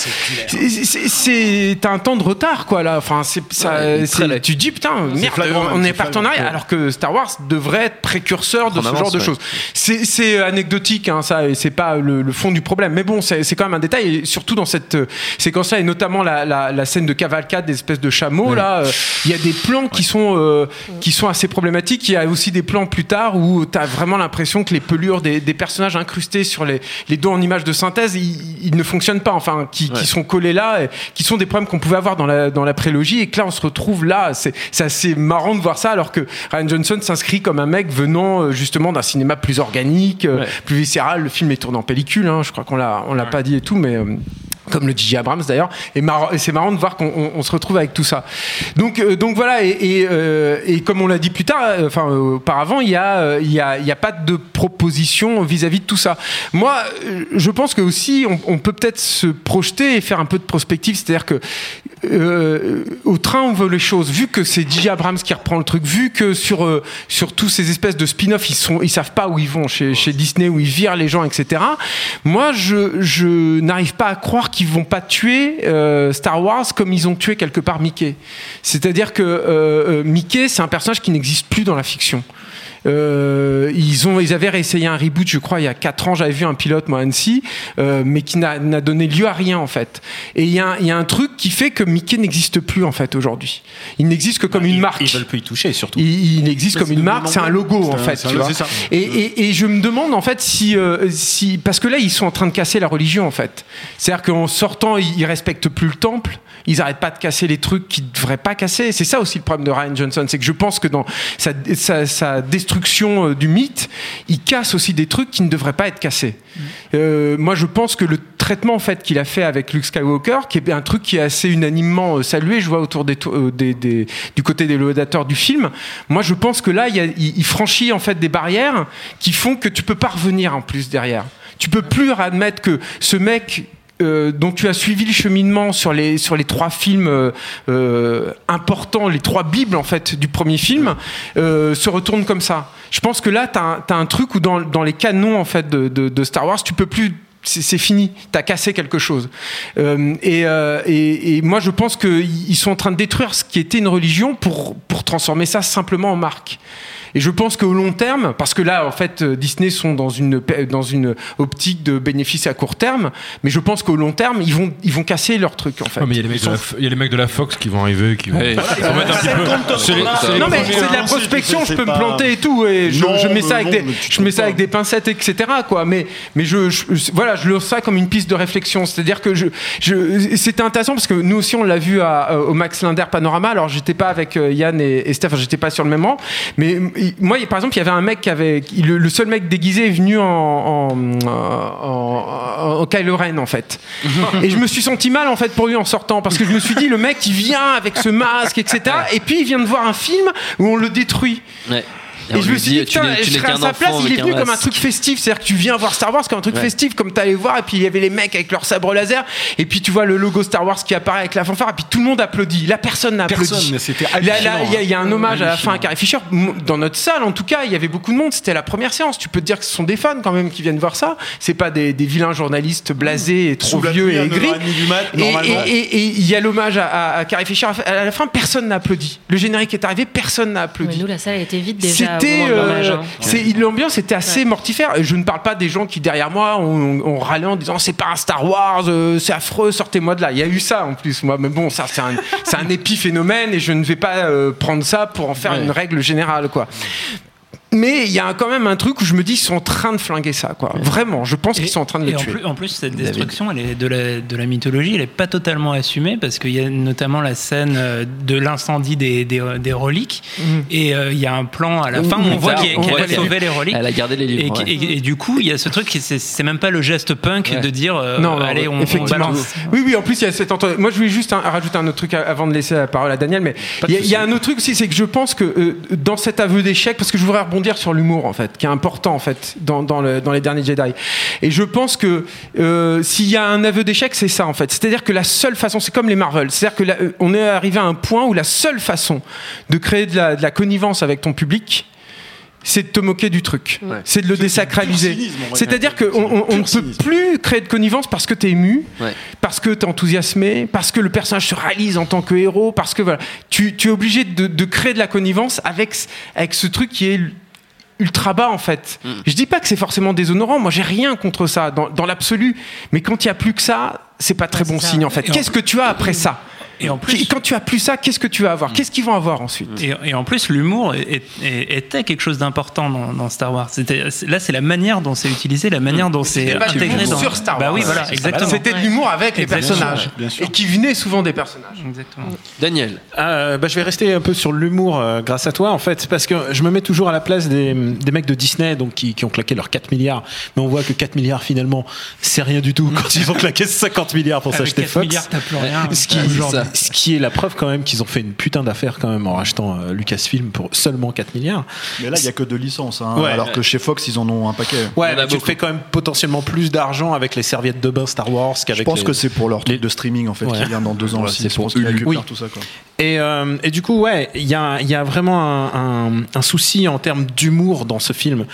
c'est- c'est- c'est t'as un temps de retard quoi là. Enfin, c'est ça. Ouais, est tu te dis putain merde, flagrant, on c'est est partenariat flagrant. alors que Star Wars devrait être précurseur de En ce avance, genre de ouais. choses. C'est c'est anecdotique, hein, ça, et c'est pas le, le fond du problème. Mais bon, c'est quand même un détail, et surtout dans cette euh, séquence-là, et notamment la, la, la scène de cavalcade des espèces de chameaux. Là, euh, il y a des plans qui sont euh, qui sont assez problématiques. Il y a aussi des plans plus tard où tu as vraiment l'impression que les pelures des, des personnages incrustés sur les, les dos en images de synthèse, ils, ils ne fonctionnent pas. Enfin, qui, qui sont collés là, et qui sont des problèmes qu'on pouvait avoir dans la dans la prélogie, et que là, on se retrouve là. C'est assez marrant de voir ça, alors que Ryan Johnson s'inscrit comme un mec venant euh, justement d'un cinéma plus organique, euh, Ouais. plus viscéral. Le film est tourné en pellicule, hein, je crois qu'on l'a on l'a pas dit et tout, mais euh, comme le J.J. Abrams d'ailleurs. Et, c'est marrant de voir qu'on on- on se retrouve avec tout ça. Donc, euh, voilà, euh, et comme on l'a dit plus tard, euh, euh, auparavant, il y a, pas de proposition vis-à-vis de tout ça. Moi, je pense que aussi, on, on peut peut-être se projeter et faire un peu de prospective, c'est-à-dire que au train où veulent les choses, vu que c'est J.J. Abrams qui reprend le truc, vu que sur sur tous ces espèces de spin-off, ils ils savent pas où ils vont chez, chez Disney, où ils virent les gens, etc. Moi, je je n'arrive pas à croire qu'ils vont pas tuer euh, Star Wars comme ils ont tué quelque part Mickey. C'est-à-dire que euh, euh, Mickey, c'est un personnage qui n'existe plus dans la fiction. Euh, ils, ont, ils avaient réessayé un reboot, je crois, il y a 4 ans. J'avais vu un pilote, moi, à Annecy, euh, mais qui n'a n'a donné lieu à rien, en fait. Et il y, a il y a un truc qui fait que Mickey n'existe plus, en fait, aujourd'hui. Il n'existe que comme une marque. Ils veulent plus y toucher, surtout. Il, il existe Ouais, comme une marque, c'est un logo en fait. un- tu vois. Et, et- et je me demande en fait si, euh, si parce que là ils sont en train de casser la religion en fait. C'est-à-dire qu'en sortant ils respectent plus le temple. Ils arrêtent pas de casser les trucs qu'ils devraient pas casser. C'est ça aussi le problème de Ryan Johnson, c'est que je pense que dans sa, sa- sa destruction euh, du mythe, il casse aussi des trucs qui ne devraient pas être cassés. Euh, moi, je pense que le traitement en fait qu'il a fait avec Luke Skywalker, qui est un truc qui est assez unanimement euh, salué, je vois autour des, to- euh, des- des- du côté des laudateurs du film. Moi, je pense que là, il, y a- il- il franchit en fait des barrières qui font que tu peux pas revenir en plus derrière. Tu peux plus admettre que ce mec euh, dont tu as suivi le cheminement sur les sur les trois films euh, euh, importants, les trois bibles en fait du premier film, se retourne comme ça. Je pense que là, tu as, un truc où dans, dans les canons en fait de, Star Wars, tu peux plus c'est fini, t'as cassé quelque chose. Et, et, et moi, je pense qu'ils sont en train de détruire ce qui était une religion pour, pour transformer ça simplement en marque. Et je pense qu'au long terme, parce que là, en fait, euh, Disney sont dans une, dans une optique de bénéfice à court terme, mais je pense qu'au long terme, ils vont, ils vont casser leur truc, en fait. Ouais, mais il y, a les mecs de la- il y a les mecs de la Fox qui vont arriver, qui vont, Ouais. ils vont mettre un petit peu. c'est non mais c'est de la prospection, je peux me planter et tout, et je, Non, je mets ça avec des, mais tu je peux mets ça pas. avec des pincettes, etc. Quoi. Mais mais je, je- voilà, je lance ça comme une piste de réflexion. C'est-à-dire que je, je c'était intéressant parce que nous aussi on l'a vu à- euh, au Max Linder Panorama. Alors j'étais pas avec euh, Yann et, et Steph, enfin, j'étais pas sur le même rang, mais euh, moi par exemple il y avait un mec qui avait le, le seul mec déguisé est venu en en, en, en Kylo Ren en fait. [laughs] et je me suis senti mal en fait pour lui en sortant parce que je me suis dit le mec il vient avec ce masque etc. Et puis il vient de voir un film où on le détruit. Ouais. Et, je me suis dit, tu putain, je serais à sa place, il est venu comme un truc festif. C'est-à-dire que tu viens voir Star Wars comme un truc Ouais. festif, comme t'allais voir, et puis il y avait les mecs avec leur sabre laser, et puis tu vois le logo Star Wars qui apparaît avec la fanfare, et puis tout le monde applaudit. Là, personne n'a applaudi. Mais il y, a- il y a un hein. hommage à la fin à. Carrie Fisher. Dans notre salle, en tout cas, il y avait beaucoup de monde. C'était la première séance. Tu peux te dire que ce sont des fans quand même qui viennent voir ça. C'est pas des, des vilains journalistes blasés et trop vieux et aigris. 9h30 du mat, Et- il y a l'hommage à, à- à Carrie Fisher. À la fin, personne n'a applaudi. Le générique est arrivé, personne n'a applaudi. Ouais, nous, la salle était vide déjà. Au C'était euh, hein. c'est- l'ambiance était assez mortifère. Je ne parle pas des gens qui derrière moi ont, ont râlé en disant c'est pas un Star Wars, euh, c'est affreux, sortez-moi de là. Il y a eu ça en plus, moi. Mais bon, ça c'est un, c'est un [laughs] épiphénomène et je ne vais pas euh, prendre ça pour en faire Ouais. une règle générale, quoi. Mais il y a quand même un truc où je me dis qu'ils sont en train de flinguer ça, quoi. Vraiment, je pense qu'ils sont en train de le et en tuer. plus, en plus, cette destruction, elle est de la, de la mythologie, elle n'est pas totalement assumée parce qu'il y a notamment la scène euh, de l'incendie des, des, des reliques et euh, il y a un plan à la fin où on voit qu'elle voit a sauvé les reliques. Elle a gardé les Et, livres. ouais. et- et du coup, il y a ce truc, qui- c'est même pas le geste punk Ouais. de dire euh, non, non, allez, on, on effectivement. balance. Oui, oui, en plus, il y a cette entre- Moi, je voulais juste hein, rajouter un autre truc avant de laisser la parole à Daniel, mais il y, a- il y a un autre truc aussi, c'est que je pense que euh, dans cet aveu d'échec, parce que je voudrais rebondir sur l'humour, en fait, qui est important, en fait, dans, dans, le- dans les derniers Jedi. Et je pense que euh, s'il y a un aveu d'échec, c'est ça, en fait. C'est-à-dire que la seule façon, c'est comme les Marvel, c'est-à-dire que la- euh, on est arrivé à un point où la seule façon de créer de la, de la connivence avec ton public, c'est de te moquer du truc. C'est de le désacraliser. C'est-à-dire qu'on ne peut plus créer de connivence parce que t'es ému, Ouais. parce que t'es enthousiasmé, parce que le personnage se réalise en tant que héros, parce que voilà, tu, tu es obligé de, de créer de la connivence avec, avec ce truc qui est ultra bas en fait. Mm. Je dis pas que c'est forcément déshonorant, moi j'ai rien contre ça dans, dans l'absolu, mais quand il y a plus que ça, c'est pas très Ouais, bon ça. signe en fait. Qu'est-ce que tu as après ça? Et en plus, Quand tu as plus ça, qu'est-ce que tu vas avoir? Qu'est-ce qu'ils vont avoir ensuite? Et, et en plus, l'humour était quelque chose d'important dans, dans Star Wars. Là, c'est la manière dont c'est utilisé, la manière dont c'est C'était pas de intégré l'humour dans. sur Star Bah Wars. oui, voilà, exactement. C'était de l'humour avec les personnages Bien sûr. et qui venaient souvent des personnages. Exactement. Daniel. Euh, bah, je vais rester un peu sur l'humour euh, grâce à toi en fait parce que je me mets toujours à la place des, des mecs de Disney donc qui, qui ont claqué leurs 4 milliards mais on voit que 4 milliards finalement c'est rien du tout [laughs] quand ils ont claqué 50 milliards pour s'acheter 4 Fox milliards, t'as plus rien. ce qui, aujourd'hui. [laughs] ce qui est la preuve quand même qu'ils ont fait une putain d'affaire quand même en rachetant euh, Lucasfilm pour seulement 4 milliards Mais là, il n'y a que deux licences. hein, Ouais. alors que chez Fox, ils en ont un paquet. ouais mais tu fais quand même potentiellement plus d'argent avec les serviettes de bain Star Wars Je qu'avec pense les- que c'est pour leur truc les- de streaming en fait Ouais. qui vient dans deux ans Ouais, aussi. Je pour pense récupèrent Oui. tout ça. Quoi. Et, euh, et du coup, ouais, il y a, il y a vraiment un, un- un souci en termes d'humour dans ce film.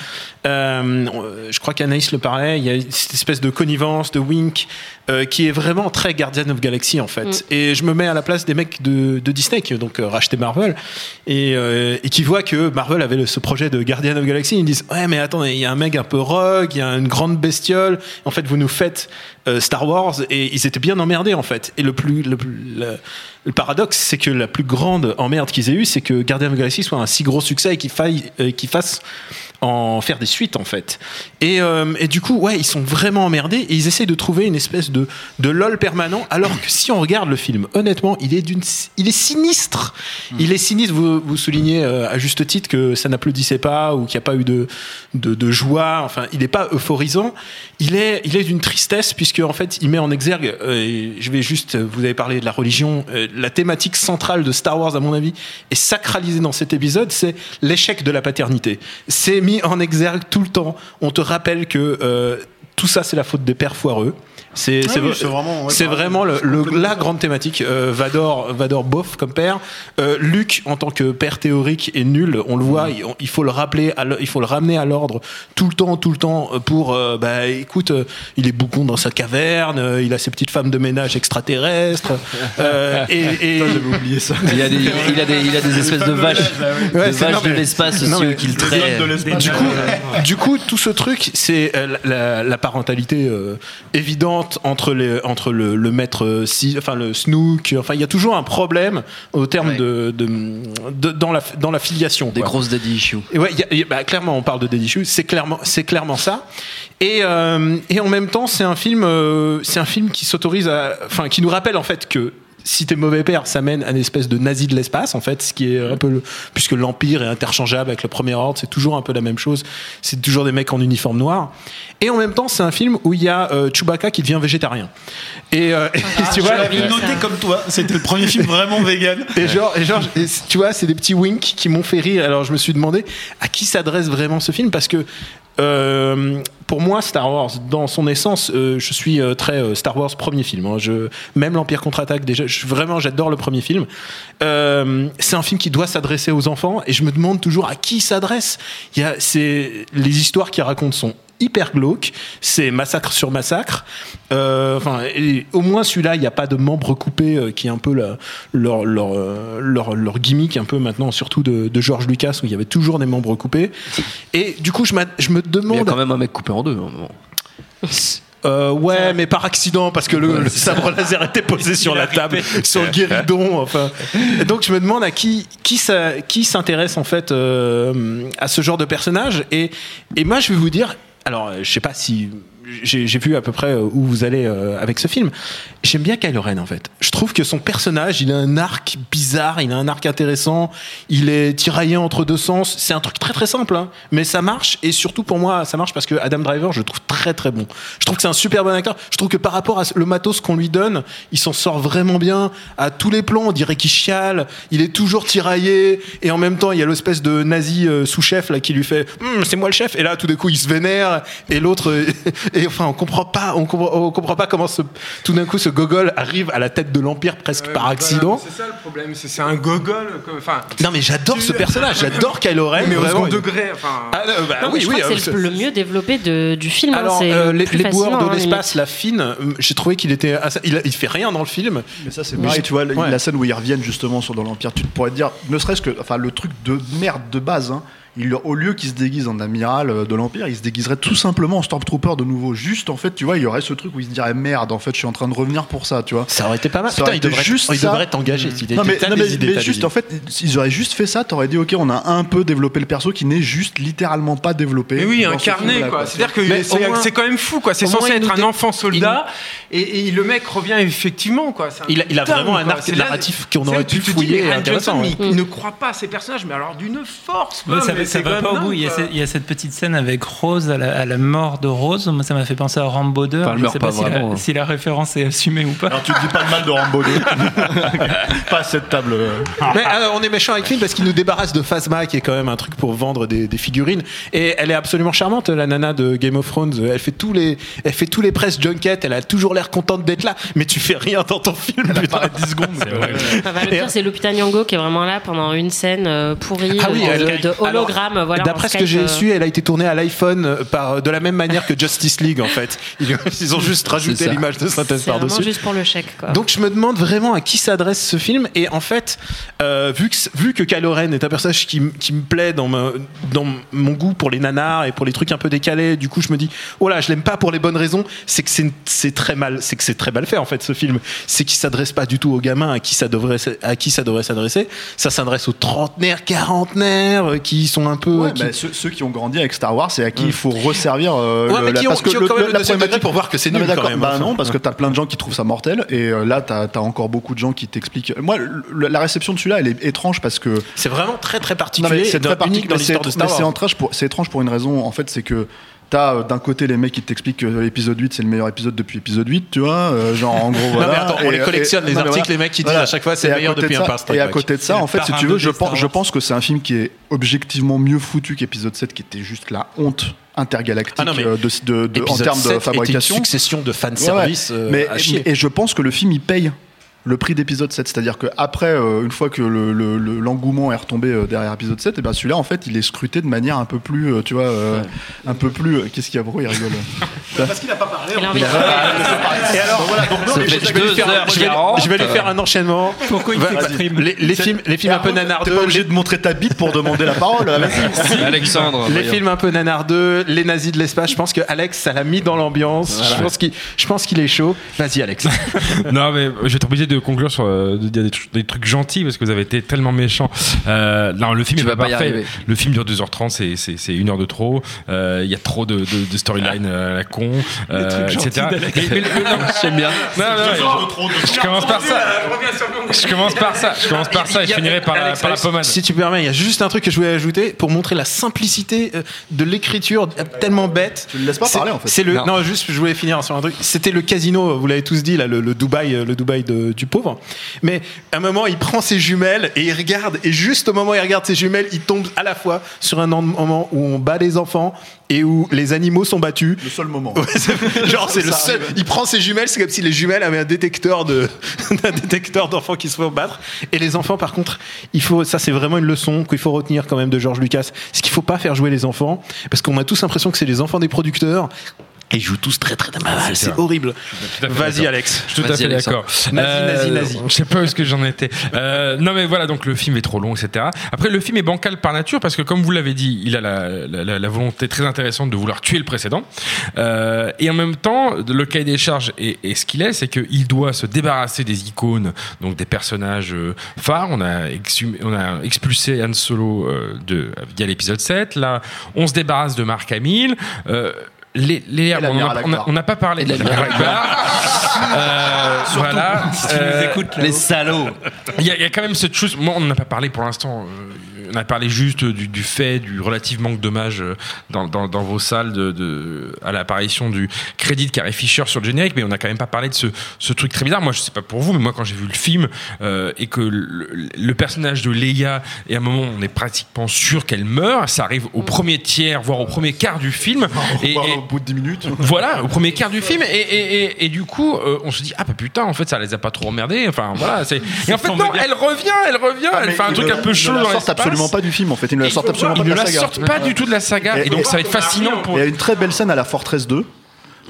Euh, je crois qu'Anaïs le parlait, il y a cette espèce de connivence, de wink, euh, qui est vraiment très Guardian of Galaxy en fait. Et je me mets à la place des mecs de, de Disney qui ont donc euh, racheté Marvel et, euh, et qui voient que Marvel avait ce projet de Guardian of Galaxy. Ils disent Ouais, mais attendez, il y a un mec un peu rogue, il y a une grande bestiole. En fait, vous nous faites euh, Star Wars et ils étaient bien emmerdés en fait. Et le plus, le, le- paradoxe, c'est que la plus grande emmerde qu'ils aient eue, c'est que Guardian of the Galaxy soit un si gros succès et qu'il faille, euh, qu'il fasse en faire des suites en fait. Et, euh, et du coup, ouais, ils sont vraiment emmerdés et ils essayent de trouver une espèce de, de lol permanent. Alors que si on regarde le film, honnêtement, il est il est sinistre. Il est sinistre. Vous, vous soulignez euh, à juste titre que ça n'applaudissait pas ou qu'il n'y a pas eu de, de, de joie. Enfin, il n'est pas euphorisant. Il est, il est d'une tristesse puisque en fait, il met en exergue. euh, je vais juste, vous avez parlé de la religion, euh, la thématique centrale de Star Wars, à mon avis, est sacralisée dans cet épisode. C'est l'échec de la paternité. C'est mis en exergue tout le temps. On te rappelle que euh, tout ça, c'est la faute des pères foireux. C'est oui, vraiment- ouais, c'est pareil. vraiment le, le- la grande thématique. Euh, Vador, Vador bof comme père. Euh, Luke en tant que père théorique est nul. On le voit. Il, il faut le rappeler, à il faut le ramener à l'ordre tout le temps, tout le temps euh, pour. euh, bah écoute, euh, il est boucon dans sa caverne. euh, il a ses petites femmes de ménage extraterrestres. euh, et, [laughs] et- J'avais oublié ça. Il a des, il a des, il a des espèces de vaches, Ouais, de c'est- vaches non, de mais- l'espace aussi qu'il traite. du coup, du coup, tout ce truc, c'est euh, la, la parentalité euh, évidente entre les, entre le, le maître, euh, si, enfin le snook. Enfin, il y a toujours un problème au terme Ouais. de, de, de- dans la dans la filiation. Des quoi. grosses daddy issues. Et ouais, y a- y a- bah, clairement, on parle de Daddy Issues, c'est clairement, c'est clairement ça. Et, euh, et en même temps, c'est un film, euh, c'est un film qui s'autorise à, enfin, qui nous rappelle en fait que si t'es mauvais père, ça mène à une espèce de nazi de l'espace, en fait, ce qui est un peu le, puisque l'Empire est interchangeable avec le Premier Ordre, c'est toujours un peu la même chose. C'est toujours des mecs en uniforme noir. Et en même temps, c'est un film où il y a euh, Chewbacca qui devient végétarien. Et, euh, et [laughs] tu vois, J'avais noté comme toi, c'était le premier film vraiment vegan. et genre, et genre et tu vois, c'est des petits winks qui m'ont fait rire. Alors je me suis demandé à qui s'adresse vraiment ce film parce que pour moi, Star Wars, dans son essence, euh, je suis euh, très euh, Star Wars premier film. hein. Même l'Empire contre-attaque, déjà, vraiment, j'adore le premier film. Euh, c'est un film qui doit s'adresser aux enfants et je me demande toujours à qui il s'adresse. Les histoires qu'il raconte sont hyper glauques, c'est massacre sur massacre. Euh, Enfin, au moins celui-là, il n'y a pas de membres coupés, euh, qui est un peu la- leur, leur, euh, leur, leur gimmick, un peu maintenant, surtout de, de George Lucas, où il y avait toujours des membres coupés. Et du coup, je, je me Il y a demande. quand même un mec coupé en deux. hein. Euh, ouais, mais par accident, parce que le, le sabre laser était posé sur la table, sur le guéridon. Enfin. Et donc, je me demande à qui, qui, ça- qui s'intéresse en fait euh, à ce genre de personnage. Et, et moi, je vais vous dire, alors, euh, je sais pas si j'ai vu à peu près euh, où vous allez euh, avec ce film. J'aime bien Kylo Ren en fait. Je trouve que son personnage, il a un arc bizarre, il a un arc intéressant, il est tiraillé entre deux sens. C'est un truc très très simple, hein, mais ça marche. Et surtout pour moi, ça marche parce que Adam Driver, je le trouve très très bon. Je trouve que c'est un super bon acteur. Je trouve que par rapport à le matos qu'on lui donne, il s'en sort vraiment bien. À tous les plans, on dirait qu'il chiale. Il est toujours tiraillé. Et en même temps, il y a l'espèce de nazi euh, sous-chef là qui lui fait Hum, C'est moi le chef. Et là, tout d'un coup, il se vénère. Et l'autre. [laughs] euh, et enfin, on comprend pas. On comprend, on comprend pas comment ce, tout d'un coup ce gogol arrive à la tête de l'Empire presque par accident. C'est ça le problème, c'est un gogol. comme- Enfin, Non, mais j'adore ce [laughs] personnage. J'adore Kylo Ren. mais au second degré. Enfin, Ah, euh, bah Non, oui, je oui. crois que euh, c'est le, le mieux développé de- du film. hein, Alors, c'est euh, le les, plus les boueurs de hein, l'espace, la fine, euh, j'ai trouvé qu'il était. assez- il, il fait rien dans le film. Mais ça, c'est pareil, tu vois, la- ouais. la scène où ils reviennent justement sur dans l'Empire, tu te pourrais te dire, ne serait-ce que, enfin, le truc de merde de base, hein, il, au lieu qu'il se déguise en amiral euh, de l'Empire, il se déguiserait tout simplement en Stormtrooper de nouveau. Juste, en fait, tu vois, il y aurait ce truc où il se dirait, merde, en fait, je suis en train de revenir pour ça, tu vois. Ça aurait été pas mal. Ça Putain, aurait il devrait, juste il ça. devrait t'engager. s'il Non mais, non, des mais- idées, juste en fait ils auraient juste fait ça t'aurais dit ok on a un peu développé le perso qui n'est juste littéralement pas développé Mais oui, ce incarné quoi. quoi. C'est-à-dire que c'est au moins- c'est quand même fou quoi. C'est censé être un enfant soldat et, et le mec revient effectivement quoi. C'est un Il a- il a putain, vraiment un arc narratif qu'on aurait pu fouiller il, ne croit pas à ses personnages, mais alors d'une force. Ça, mais ça c'est va quand pas au bout. Il y, a cette, il y a cette petite scène avec Rose à la, à la mort de Rose. Moi, ça m'a fait penser à Rambo 2. Enfin, elle Je meurt sais pas pas, si, vraiment, la, hein. si la référence est assumée ou pas. alors tu te dis pas le mal de Rambo 2 [laughs] pas à cette table euh. Mais euh, on est méchant avec Finn parce qu'il nous débarrasse de Phasma, qui est quand même un truc pour vendre des, des figurines. Et elle est absolument charmante, la nana de Game of Thrones. Elle fait tous les, elle fait tous les press junkets. Elle a toujours l'air contente d'être là. Mais tu fais rien dans ton film. putain. 10 secondes Enfin, le pire, c'est Lupita Nyong'o qui est vraiment là pendant une scène euh, pourrie Ah oui, elle- de, de hologramme. Alors, voilà, D'après ce que j'ai euh, su, elle a été tournée à l'iPhone euh, par de la même manière que Justice League en fait. Ils, ils ont juste rajouté l'image de synthèse C'est vraiment par-dessus. juste pour le chèque. Quoi. Donc je me demande vraiment à qui s'adresse ce film et en fait euh, vu que vu que Kylo Ren est un personnage qui, me plaît dans, ma- dans mon goût pour les nanars et pour les trucs un peu décalés du coup je me dis oh là je l'aime pas pour les bonnes raisons c'est que c'est très mal c'est que c'est très mal fait en fait ce film c'est qu'il s'adresse pas du tout aux gamins à qui ça devrait à qui ça devrait s'adresser ça s'adresse aux trentenaires quarantenaires qui sont un peu Ouais, qui- bah, ceux, ceux qui ont grandi avec Star Wars et à qui il faut resservir euh, Ouais, le- la- ont- parce que le- quand même le- la problématique- pour voir que c'est Non, nul quand d'accord, même, bah enfin. non parce que t'as plein de gens qui trouvent ça mortel et euh, là t'as as encore beaucoup de gens qui t'expliquent. Moi le- la réception de celui-là elle est étrange parce que c'est vraiment très très Non, particulier c'est très unique particulier dans l'histoire de Star Wars. c'est étrange pour une raison en fait c'est que T'as euh, d'un côté les mecs qui t'expliquent que l'épisode 8 c'est le meilleur épisode depuis épisode 8, tu vois, euh, genre en gros [laughs] voilà. mais attends, on les collectionne, les non, articles, les mecs qui disent à chaque fois, c'est le meilleur depuis de un ça- Star Et à côté de ça, en fait, si tu veux, je pense, je Wars. pense que c'est un film qui est objectivement mieux foutu qu'épisode 7 qui était juste la honte intergalactique Ah non, euh, de, de- de- en termes 7 de fabrication. Une succession de fan Ouais, service ouais. euh, mais, à chier. et je pense que le film il paye le prix d'épisode 7 c'est à dire que après euh, une fois que le- le- le- l'engouement est retombé euh, derrière épisode 7 et ben celui-là en fait il est scruté de manière un peu plus euh, tu vois euh, un peu plus euh, qu'est-ce qu'il y a Bro il rigole [laughs] Parce qu'il a pas parlé. Il a envie de- Et alors, voilà, donc, Ça non, mais fait je vais lui faire- heures je vais- quarante. je vais lui faire un enchaînement. Pourquoi il Va- fait les, les films, les films un peu T'es nanardeux, pas obligé de montrer ta bite pour demander la parole [laughs] Alexandre. les films un peu nanardeux, les nazis de l'espace. Je pense que Alex, ça l'a mis dans l'ambiance. Je pense qu'il, je pense qu'il est chaud. Vas-y, Alex. [laughs] non, mais je vais être obligé de conclure sur euh, de dire des, tr- des trucs gentils parce que vous avez été tellement méchants. Euh, non, le film Tu est pas parfait. Le film dure 2h30, c'est- c'est c'est une heure de trop. Euh, Il y a trop de, de, de storyline euh, à la con, euh, etc. Mais- mais- mais non, [laughs] J'aime bien. non, non, je, je commence par ça. Je commence par ça. Je commence par ça et je finirai par la, Alex, par la pommade. Si tu permets, il y a juste un truc que je voulais ajouter pour montrer la simplicité euh, de l'écriture euh, tellement bête. tu le laisses pas C'est- parler en fait C'est le Non. non. juste je voulais finir sur un truc. C'était le casino, vous l'avez tous dit là, le, le Dubaï, euh, le Dubaï de- du pauvre. Mais à un moment, il prend ses jumelles et il regarde et juste au moment où il regarde ses jumelles, il tombe à la fois sur un moment où on bat les enfants et où les animaux sont battus. le seul moment Ouais, genre c'est [laughs] le seul. arrive. Il prend ses jumelles, c'est comme si les jumelles avaient un détecteur de, [laughs] un détecteur d'enfants qui se font battre. Et les enfants, par contre, il faut, ça c'est vraiment une leçon qu'il faut retenir quand même de George Lucas, c'est qu'il faut pas faire jouer les enfants, parce qu'on a tous l'impression que c'est les enfants des producteurs. Et ils jouent tous très très très mal, c'est horrible. Vas-y. Alex. Je suis tout à fait d'accord. Nazi, nazi, nazi. Je sais pas où est-ce que j'en étais. Euh, non mais voilà, donc le film est trop long, etc. Après, le film est bancal par nature parce que comme vous l'avez dit, il a la, la- la- volonté très intéressante de vouloir tuer le précédent. Euh, et en même temps, le cahier des charges est, est ce qu'il est, c'est qu'il doit se débarrasser des icônes, donc des personnages euh, phares. On a, exhumé- on a expulsé Han Solo euh, de, via l'épisode 7. Là, on se débarrasse de Marc Hamill. Euh, les, les, on n'a pas parlé de Akbar. Euh, [laughs] voilà. Euh, Les salauds. il y, a- il y a quand même cette chose. Moi, on n'en a pas parlé pour l'instant. euh, on a parlé juste du, du fait du relatif manque d'hommage euh, dans, dans, dans vos salles de, de- à l'apparition du crédit de Carrie Fisher sur le générique, mais on n'a quand même pas parlé de ce, ce truc très bizarre. Moi, je sais pas pour vous, mais moi, quand j'ai vu le film euh, et que le, le personnage de Leia, et à un moment, on est pratiquement sûr qu'elle meurt, ça arrive au premier tiers, voire au premier quart du film. [laughs] Et, au bout de 10 minutes [laughs] voilà, au premier quart du film, et, et, et, et du coup, euh, on se dit ah bah putain, en fait, ça les a pas trop emmerdés. Enfin voilà. [laughs] Et en fait non, elle revient, elle revient, Ah, elle fait un truc ne- un peu chaud ne dans l'espace. absolument pas du film en fait ils ne la sortent absolument pas Ils de ne la saga sortent pas du tout de la saga, et, donc ça va être fascinant pour. Il y a une très belle scène à la Fortress 2.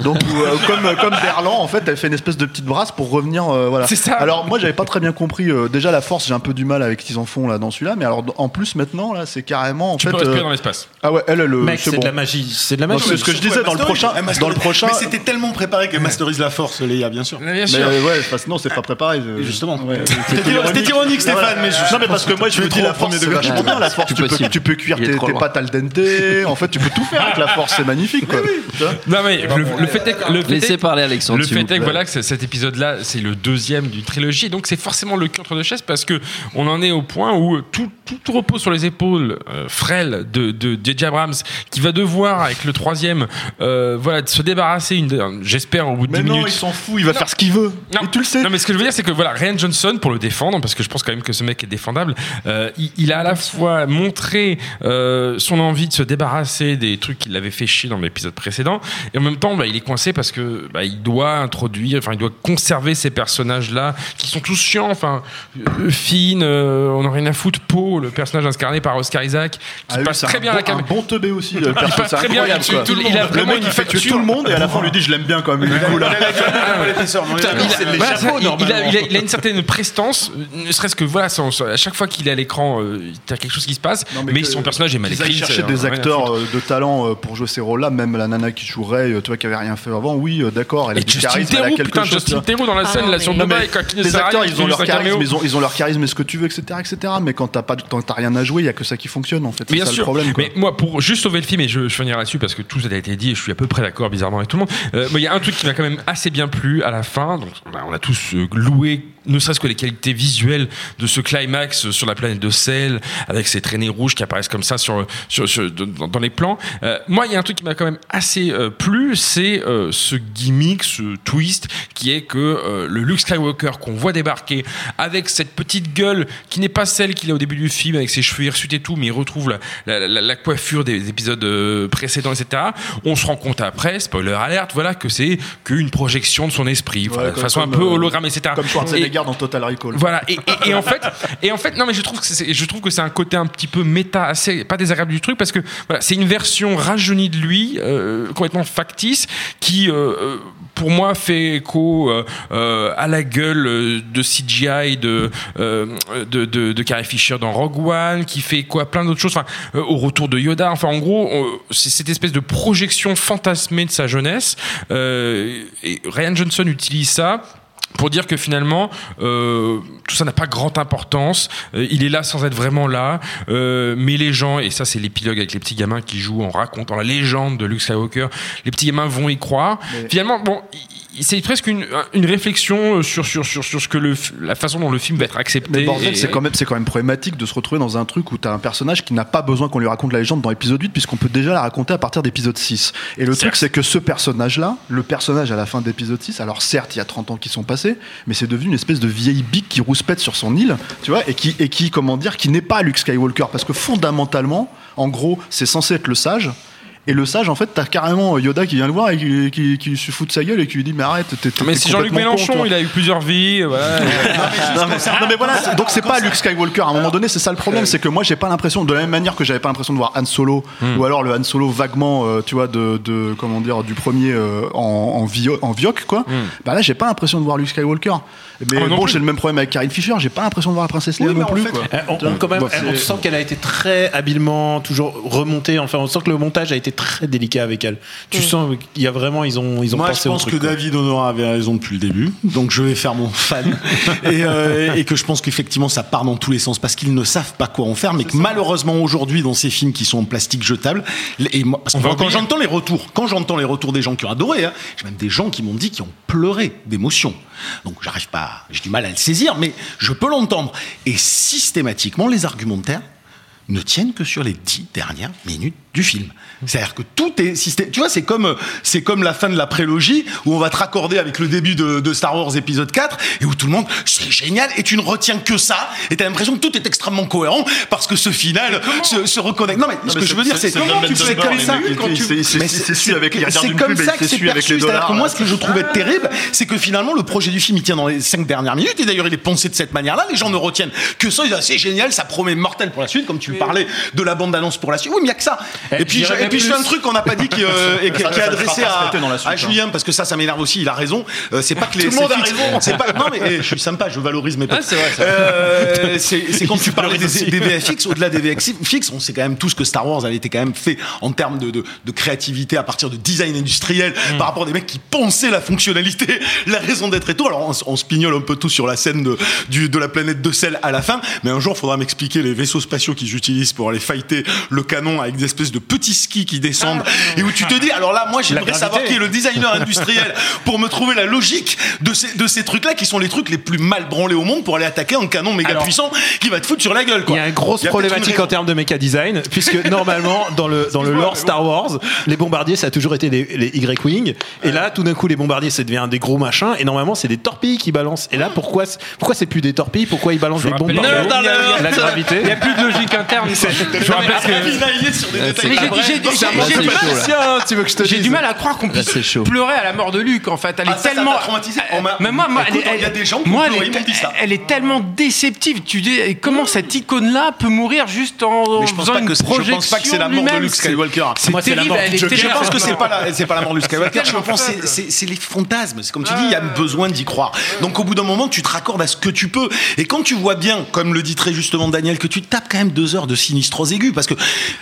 Donc, où, euh, comme, comme Berlan, en fait, elle fait une espèce de petite brasse pour revenir. euh, voilà. C'est ça. Alors, moi, j'avais pas très bien compris. euh, déjà, la force, j'ai un peu du mal avec ce qu'ils en font là dans celui-là. Mais alors, en plus, maintenant, là, c'est carrément. En Tu fait, peux respirer euh, dans l'espace. Ah ouais, elle, elle, Mec, c'est bon. de la magie, c'est de la Non, magie. c'est ce que je disais dans le prochain. Elle masterise- Dans le prochain. Mais c'était tellement préparé qu'elle masterise la force, Léa, bien sûr. Bien Mais sûr. euh, ouais, enfin, non, c'est pas préparé. Justement. Ouais, C'était c'était ironique, Stéphane, mais je non mais parce que moi je me dis la force c'est vachement bien la force tu peux, possible. tu peux cuire Il est tes, trop tes loin. pâtes al dente en fait tu peux tout faire avec la force c'est magnifique quoi [laughs] Non mais le, le fait est que le fait Laissez est- parler Alexandre. Le fait est que voilà cet épisode-là, c'est le deuxième d'une trilogie, donc c'est forcément le cul entre deux chaises parce que on en est au point où tout, tout, tout repose sur les épaules euh, frêles de de J.J. Abrams, qui va devoir avec le troisième, euh, voilà, de se débarrasser, une, j'espère au bout de mais 10 non minutes. il s'en fout il va Non. faire ce qu'il veut Non. et tu le sais Non, mais ce que je veux dire, c'est que voilà, Ryan Johnson, pour le défendre, parce que je pense quand même que ce mec est défendable, euh, il, il a à la fois montré euh, son envie de se débarrasser des trucs qu'il avait fait chier dans l'épisode précédent, et en même temps, bah, il est coincé parce que bah, il doit introduire, enfin, il doit conserver ces personnages-là qui sont tous chiants. Enfin, euh, Finn, euh, on n'a rien à foutre. Poe, le personnage incarné par Oscar Isaac, qui Ah passe très bien bon, à la caméra. un bon teubé aussi [laughs] le perso, passe très bien, il- il- il a le vraiment mec une il fait tuer facture. tout le monde et à la fin on lui dit je l'aime bien quand même il hein. Il a- il- il, a, il a- il a une certaine prestance, ne serait-ce que voilà, à chaque fois qu'il est à l'écran, euh, t'as quelque chose qui se passe, mais, son personnage est mal écrit. chercher c'est- des acteurs euh, de talent pour jouer ces rôles-là, même la nana qui joue Ray, euh, tu vois, qui avait rien fait avant, oui, euh, d'accord, elle a Et du Justin charisme, elle a Theroux, quelque putain, chose. tu Justin. Theroux dans la Ah scène là sur Dubaï, quand il les acteurs, ils il ont leur charisme, ils ont, ils ont leur charisme et ce que tu veux, etc., etc. Mais quand t'as pas, quand t'as rien à jouer, il y a que ça qui fonctionne en fait. C'est Bien ça le sûr, problème. quoi. mais moi pour juste sauver le film et je, je finirai là-dessus parce que tout ça a été dit et je suis à peu près d'accord bizarrement avec tout le monde. Euh, mais il y a un truc qui m'a quand même assez bien plu à la fin. Donc on a, on a tous euh, loué ne serait-ce que les qualités visuelles de ce climax sur la planète de sel, avec ces traînées rouges qui apparaissent comme ça sur, sur, sur- dans, les plans. Euh, moi, il y a un truc qui m'a quand même assez euh, plu, c'est euh, ce gimmick, ce twist, qui est que euh, le Luke Skywalker qu'on voit débarquer avec cette petite gueule qui n'est pas celle qu'il a au début du film, avec ses cheveux hirsutes et tout, mais il retrouve la, la- la- la coiffure des épisodes euh, précédents, etc. On se rend compte après, spoiler alerte, voilà, que c'est qu'une projection de son esprit, Ouais, de façon un peu euh, hologramme, etc. Comme Dans Total Recall. voilà et, en fait et en fait non mais je trouve que c'est je trouve que c'est un côté un petit peu méta assez pas désagréable du truc parce que c'est une version rajeunie de lui euh, complètement factice qui euh, euh, pour moi fait écho à la gueule de CGI de, de, Carrie Fisher dans Rogue One qui fait écho à plein d'autres choses enfin au retour de Yoda enfin en gros c'est cette espèce de projection fantasmée de sa jeunesse et Ryan Johnson utilise ça pour dire que finalement euh, tout ça n'a pas grande importance. Euh, il est là sans être vraiment là. Euh, mais les gens et ça c'est l'épilogue avec les petits gamins qui jouent en racontant la légende de Luke Skywalker les petits gamins vont y croire. Finalement bon c'est presque une, une réflexion euh, sur, sur, sur, sur ce que le, la façon dont le film va être accepté Mais c'est quand même, c'est quand même problématique de se retrouver dans un truc où t'as un personnage qui n'a pas besoin qu'on lui raconte la légende dans l'épisode 8 puisqu'on peut déjà la raconter à partir d'épisode 6. Et le truc, c'est que ce personnage-là, le personnage à la fin d'épisode 6, alors certes, il y a 30 ans qui sont passés, mais c'est devenu une espèce de vieille bique qui rouspète sur son île, tu vois, et qui, et qui, comment dire, qui n'est pas Luke Skywalker parce que fondamentalement, en gros, c'est censé être le sage. Et le sage, en fait, t'as carrément Yoda qui vient le voir et qui, qui, qui se fout de sa gueule et qui lui dit Mais arrête, t'es mais c'est Jean-Luc con, Mélenchon il a eu plusieurs vies euh, voilà. [laughs] non, mais, non, mais voilà, donc c'est pas Luke Skywalker. À un moment donné, c'est ça le problème, c'est que moi j'ai pas l'impression, de la même manière que j'avais pas l'impression de voir Han Solo, Hmm. ou alors le Han Solo vaguement, euh, tu vois, de, de comment dire, du premier euh, en, en, vio- en vioc, quoi. Bah là, j'ai pas l'impression de voir Luke Skywalker. Mais. Ah, bon, j'ai le même problème avec Carrie Fisher, j'ai pas l'impression de voir la princesse Oui, mais non en plus, fait, quoi. Euh, on, on- quand même, Bon, on c'est- sent qu'elle a été très habilement toujours remontée. Enfin, on sent que le montage a été très délicat avec elle. Tu sens qu'il y a vraiment, ils ont, ils ont Moi, pensé je au pense truc. que quoi. David Honora avait raison depuis le début, donc je vais faire mon fan [laughs] et, euh, et que je pense qu'effectivement ça part dans tous les sens parce qu'ils ne savent pas quoi en faire, mais que malheureusement aujourd'hui dans ces films qui sont en plastique jetable, et moi, parce que quand j'entends les retours, quand j'entends les retours des gens qui ont adoré, hein, j'ai même des gens qui m'ont dit qui ont pleuré d'émotion. Donc j'arrive pas, j'ai du mal à le saisir, mais je peux l'entendre. Et systématiquement les argumentaires ne tiennent que sur les dix dernières minutes du film. C'est-à-dire que tout est systé- Tu vois, c'est comme, c'est comme la fin de la prélogie où on va te raccorder avec le début de, de Star Wars épisode 4 et où tout le monde, c'est génial et tu ne retiens que ça et t'as l'impression que tout est extrêmement cohérent parce que ce final se, se reconnecte. Non, mais ce que je veux dire, c'est comment tu fais comme ça quand tu- Mais c'est- avec c'est comme ça que c'est perçu. C'est-à-dire que moi, ce que je trouvais terrible, c'est que finalement, le projet du film, il tient dans les cinq dernières minutes. Et d'ailleurs, il est pensé de cette manière-là. Les gens ne retiennent que ça. Ils disent, ah, c'est génial, ça promet mortel pour la suite, comme tu me parlais de la bande-annonce pour la suite. Oui, mais il n'y a que ça. Et puis, j'irais je, et puis je fais un truc qu'on n'a pas dit qui, euh, [laughs] et qui, Ça- qui est adressé à, suite, hein. Julien, parce que ça, ça m'énerve aussi. Il a raison. Euh, c'est pas que les. Tout le monde a raison. C'est pas. Non, mais eh, je suis sympa, je valorise mes potes. Ah, c'est vrai. Euh, c'est [laughs] quand tu parlais des, des VFX, au-delà des VFX, on sait quand même tous que Star Wars avait été quand même fait en termes de, de, de créativité à partir de design industriel Mm. par rapport à des mecs qui pensaient la fonctionnalité, [laughs] la raison d'être et tout. Alors on, on se pignole un peu tous sur la scène de, du, de la planète de sel à la fin, mais un jour il faudra m'expliquer les vaisseaux spatiaux qu'ils utilisent pour aller fighter le canon avec des espèces de petits skis qui descendent et où tu te dis, alors là, moi j'aimerais savoir qui est le designer industriel pour me trouver la logique de ces, de ces trucs-là qui sont les trucs les plus mal branlés au monde pour aller attaquer un canon méga Alors, puissant qui va te foutre sur la gueule. Il Quoi. y a une grosse Il a problématique une en termes de méca design, puisque [laughs] normalement, dans le, dans le lore Star Wars, les bombardiers, ça a toujours été les, les Y-Wing. Et là, tout d'un coup, les bombardiers, ça devient des gros machins. Et normalement, c'est des torpilles qui balancent. Et là, pourquoi, c'est- pourquoi c'est plus des torpilles? Pourquoi ils balancent des bombes par La gravité. Il n'y a plus de logique interne. je rappelle que Ouais, j'ai- du mal- à croire qu'on puisse pleurer à la mort de Luc. En fait, elle Ah, est tellement. Mais moi, elle est- il y a des gens qui moi, ont elle, pleuré, est, ils m'ont dit ça. elle est tellement déceptive. Tu dis comment cette icône-là peut mourir juste en Mais je pense faisant pas une que c'est- je projection pense pas que c'est la mort de. Luke Skywalker. C'est Moi, c'est la terrible. mort Joker. Je pense que c'est pas la, c'est pas la mort de Luke Skywalker. Je pense que c'est- les fantasmes. C'est comme tu dis, il y a besoin d'y croire. Donc au bout d'un moment, tu te raccordes à ce que tu peux. Et quand tu vois bien, comme le dit très justement Daniel, que tu tapes quand même deux heures de sinistrose aiguë, parce que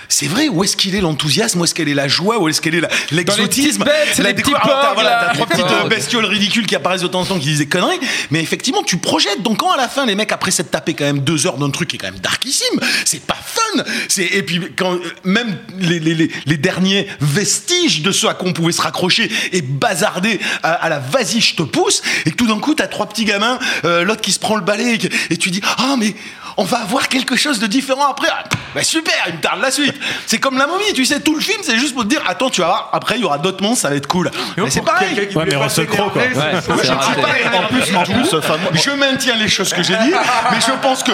c'est vrai, où est-ce qu'il est l'enthousiasme, où est-ce qu'elle est la joie, où est-ce qu'elle est la- l'exotisme, la petits découverte. Alors, t'as- voilà, trois petites euh, bestioles ridicules qui apparaissent de temps en temps qui disent des conneries, mais effectivement, tu projettes. Donc, quand à la fin, les mecs, après s'être tapé quand même deux heures d'un truc qui est quand même darkissime, c'est pas fun. C'est et puis quand euh, même les, les, les, les derniers vestiges de ce à quoi on pouvait se raccrocher et bazarder à, à la vas-y, je te pousse, et que tout d'un coup, t'as trois petits gamins, euh, l'autre qui se prend le balai, et, tu dis ah mais on va avoir quelque chose de différent après. Ah, bah super, il me tarde la suite. C'est comme la momie, tu sais, tout le film, c'est juste pour te dire, attends, tu vas voir, après il y aura d'autres monstres, ça va être cool. Mais c'est pareil. Ouais, mais Russell Crowe, quoi. En plus, en plus, je maintiens les choses que j'ai dit, [laughs] mais je pense que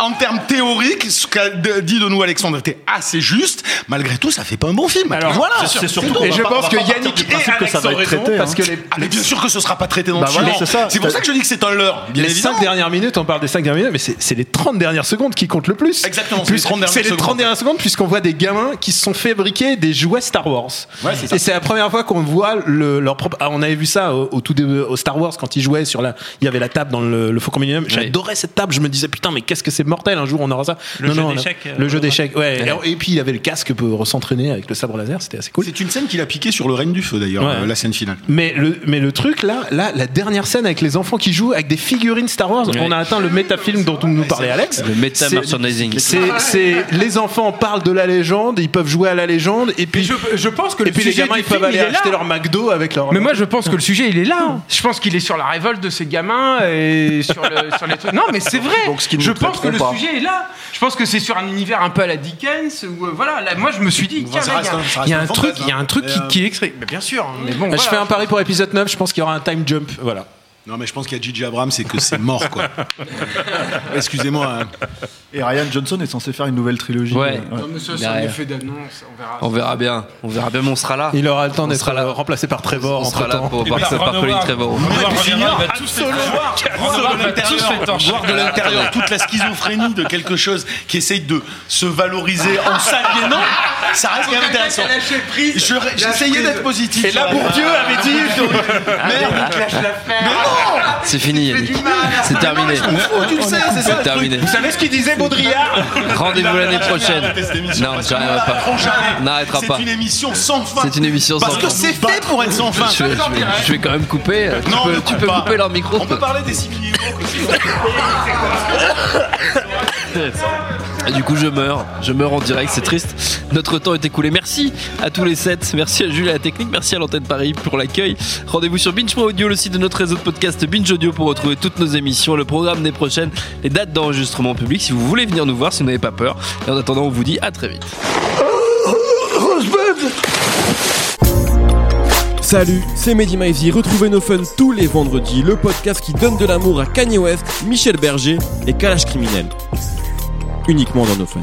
en termes théoriques, ce qu'a dit de nous Alexandre était assez juste. Malgré tout, ça fait pas un bon film. Alors, voilà. c'est surtout tout. Et je pense que Yannick et que ça va être traité, parce hein. que les, Ah, mais bien sûr que ce sera pas traité dans Bah le voilà, film. c'est ça. C'est pour ça que je dis que c'est un leurre. Bien les évidemment. 5 dernières minutes, on parle des 5 dernières minutes, mais c'est les 30 dernières secondes qui comptent le plus. Exactement, c'est les Plus- 30 dernières C'est les secondes. 30 dernières secondes, puisqu'on voit des gamins qui se sont fabriqués des jouets Star Wars. Ouais. Et c'est la première fois qu'on voit le, leur propre. Ah, on avait vu ça au, au tout début, au Star Wars quand ils jouaient sur la. Il y avait la table dans le, le Faucon Millennium. J'adorais cette table. Je me disais putain, mais qu'est-ce que c'est mortel. Un jour, on aura ça. Le jeu d'échecs, euh, Le jeu ouais. d'échecs. Ouais. Et, et puis il avait le casque pour s'entraîner avec le sabre laser. C'était assez cool. C'est une scène qu'il a piqué sur le règne du feu d'ailleurs, Ouais. euh, la scène finale. Mais le, mais le truc là, là, la dernière scène avec les enfants qui jouent avec des figurines Star Wars, on a atteint le métafilm dont nous parlait Alex. Le méta merchandising. C'est, c'est les enfants parlent de la légende, ils peuvent jouer à la légende, et puis je, je pense que et le puis les sujet gamins du ils peuvent film, aller il acheter là. leur McDo avec leur. Mais moi, je pense que le sujet, il est là. Je pense qu'il est sur la révolte de ces gamins et sur, le, sur les trucs. Non, mais c'est vrai. Donc, ce qui ne je pense que le pas. sujet est là. Je pense que c'est sur un univers un peu à la Dickens. Où, euh, voilà, là, moi, je me suis dit, il y a- un- y a, truc, il y a un hein. truc qui, euh, qui est extrait. Mais bien sûr. Mais bon, je voilà. fais un pari pour épisode 9, je pense qu'il y aura un time jump, voilà. Non, mais je pense qu'il y a Gigi Abrams, c'est que c'est mort, quoi. [laughs] Excusez-moi. hein. Et Ryan Johnson est censé faire une nouvelle trilogie. Ouais. euh, Non, mais ça, c'est Derrière. un effet d'annonce. On verra. On verra bien. On verra bien, mais on sera là. Il aura le temps On d'être sera là. euh, remplacé par Trevor On sera là temps. pour Et par, puis, par Colin. Ron Voir de l'intérieur, voir de l'intérieur toute la schizophrénie de quelque chose qui essaye de se valoriser en s'aliénant, ça reste quand même intéressant. Je- J'essayais d'être positif. Et là, Bourdieu avait dit. C'est fini, Yannick. C'est terminé. Tu le sais, c'est ça. Terminé. Vous savez ce qu'il disait Baudrillard Rendez-vous l'année prochaine. Non, j'arriverai pas. N'arrêtera pas. C'est une émission sans fin. C'est une émission sans Parce que fin. c'est fait pour être sans fin. Je vais, je je quand même couper. Tu Non, peux, couper leur micro. On peut parler des simili [laughs] Et du coup, je meurs. Je meurs en direct, c'est triste. Notre temps est écoulé. Merci à tous les sept. Merci à Jules et à la technique. Merci à l'antenne Paris pour l'accueil. Rendez-vous sur Binge.audio, le site de notre réseau de podcast Binge Audio pour retrouver toutes nos émissions, le programme des prochaines, les dates d'enregistrement public si vous voulez venir nous voir, si vous n'avez pas peur. Et en attendant, on vous dit à très vite. Salut, c'est Mehdi Maizy. Retrouvez nos fun tous les vendredis, le podcast qui donne de l'amour à Kanye West, Michel Berger et Kalash Criminel. Uniquement dans nos fun.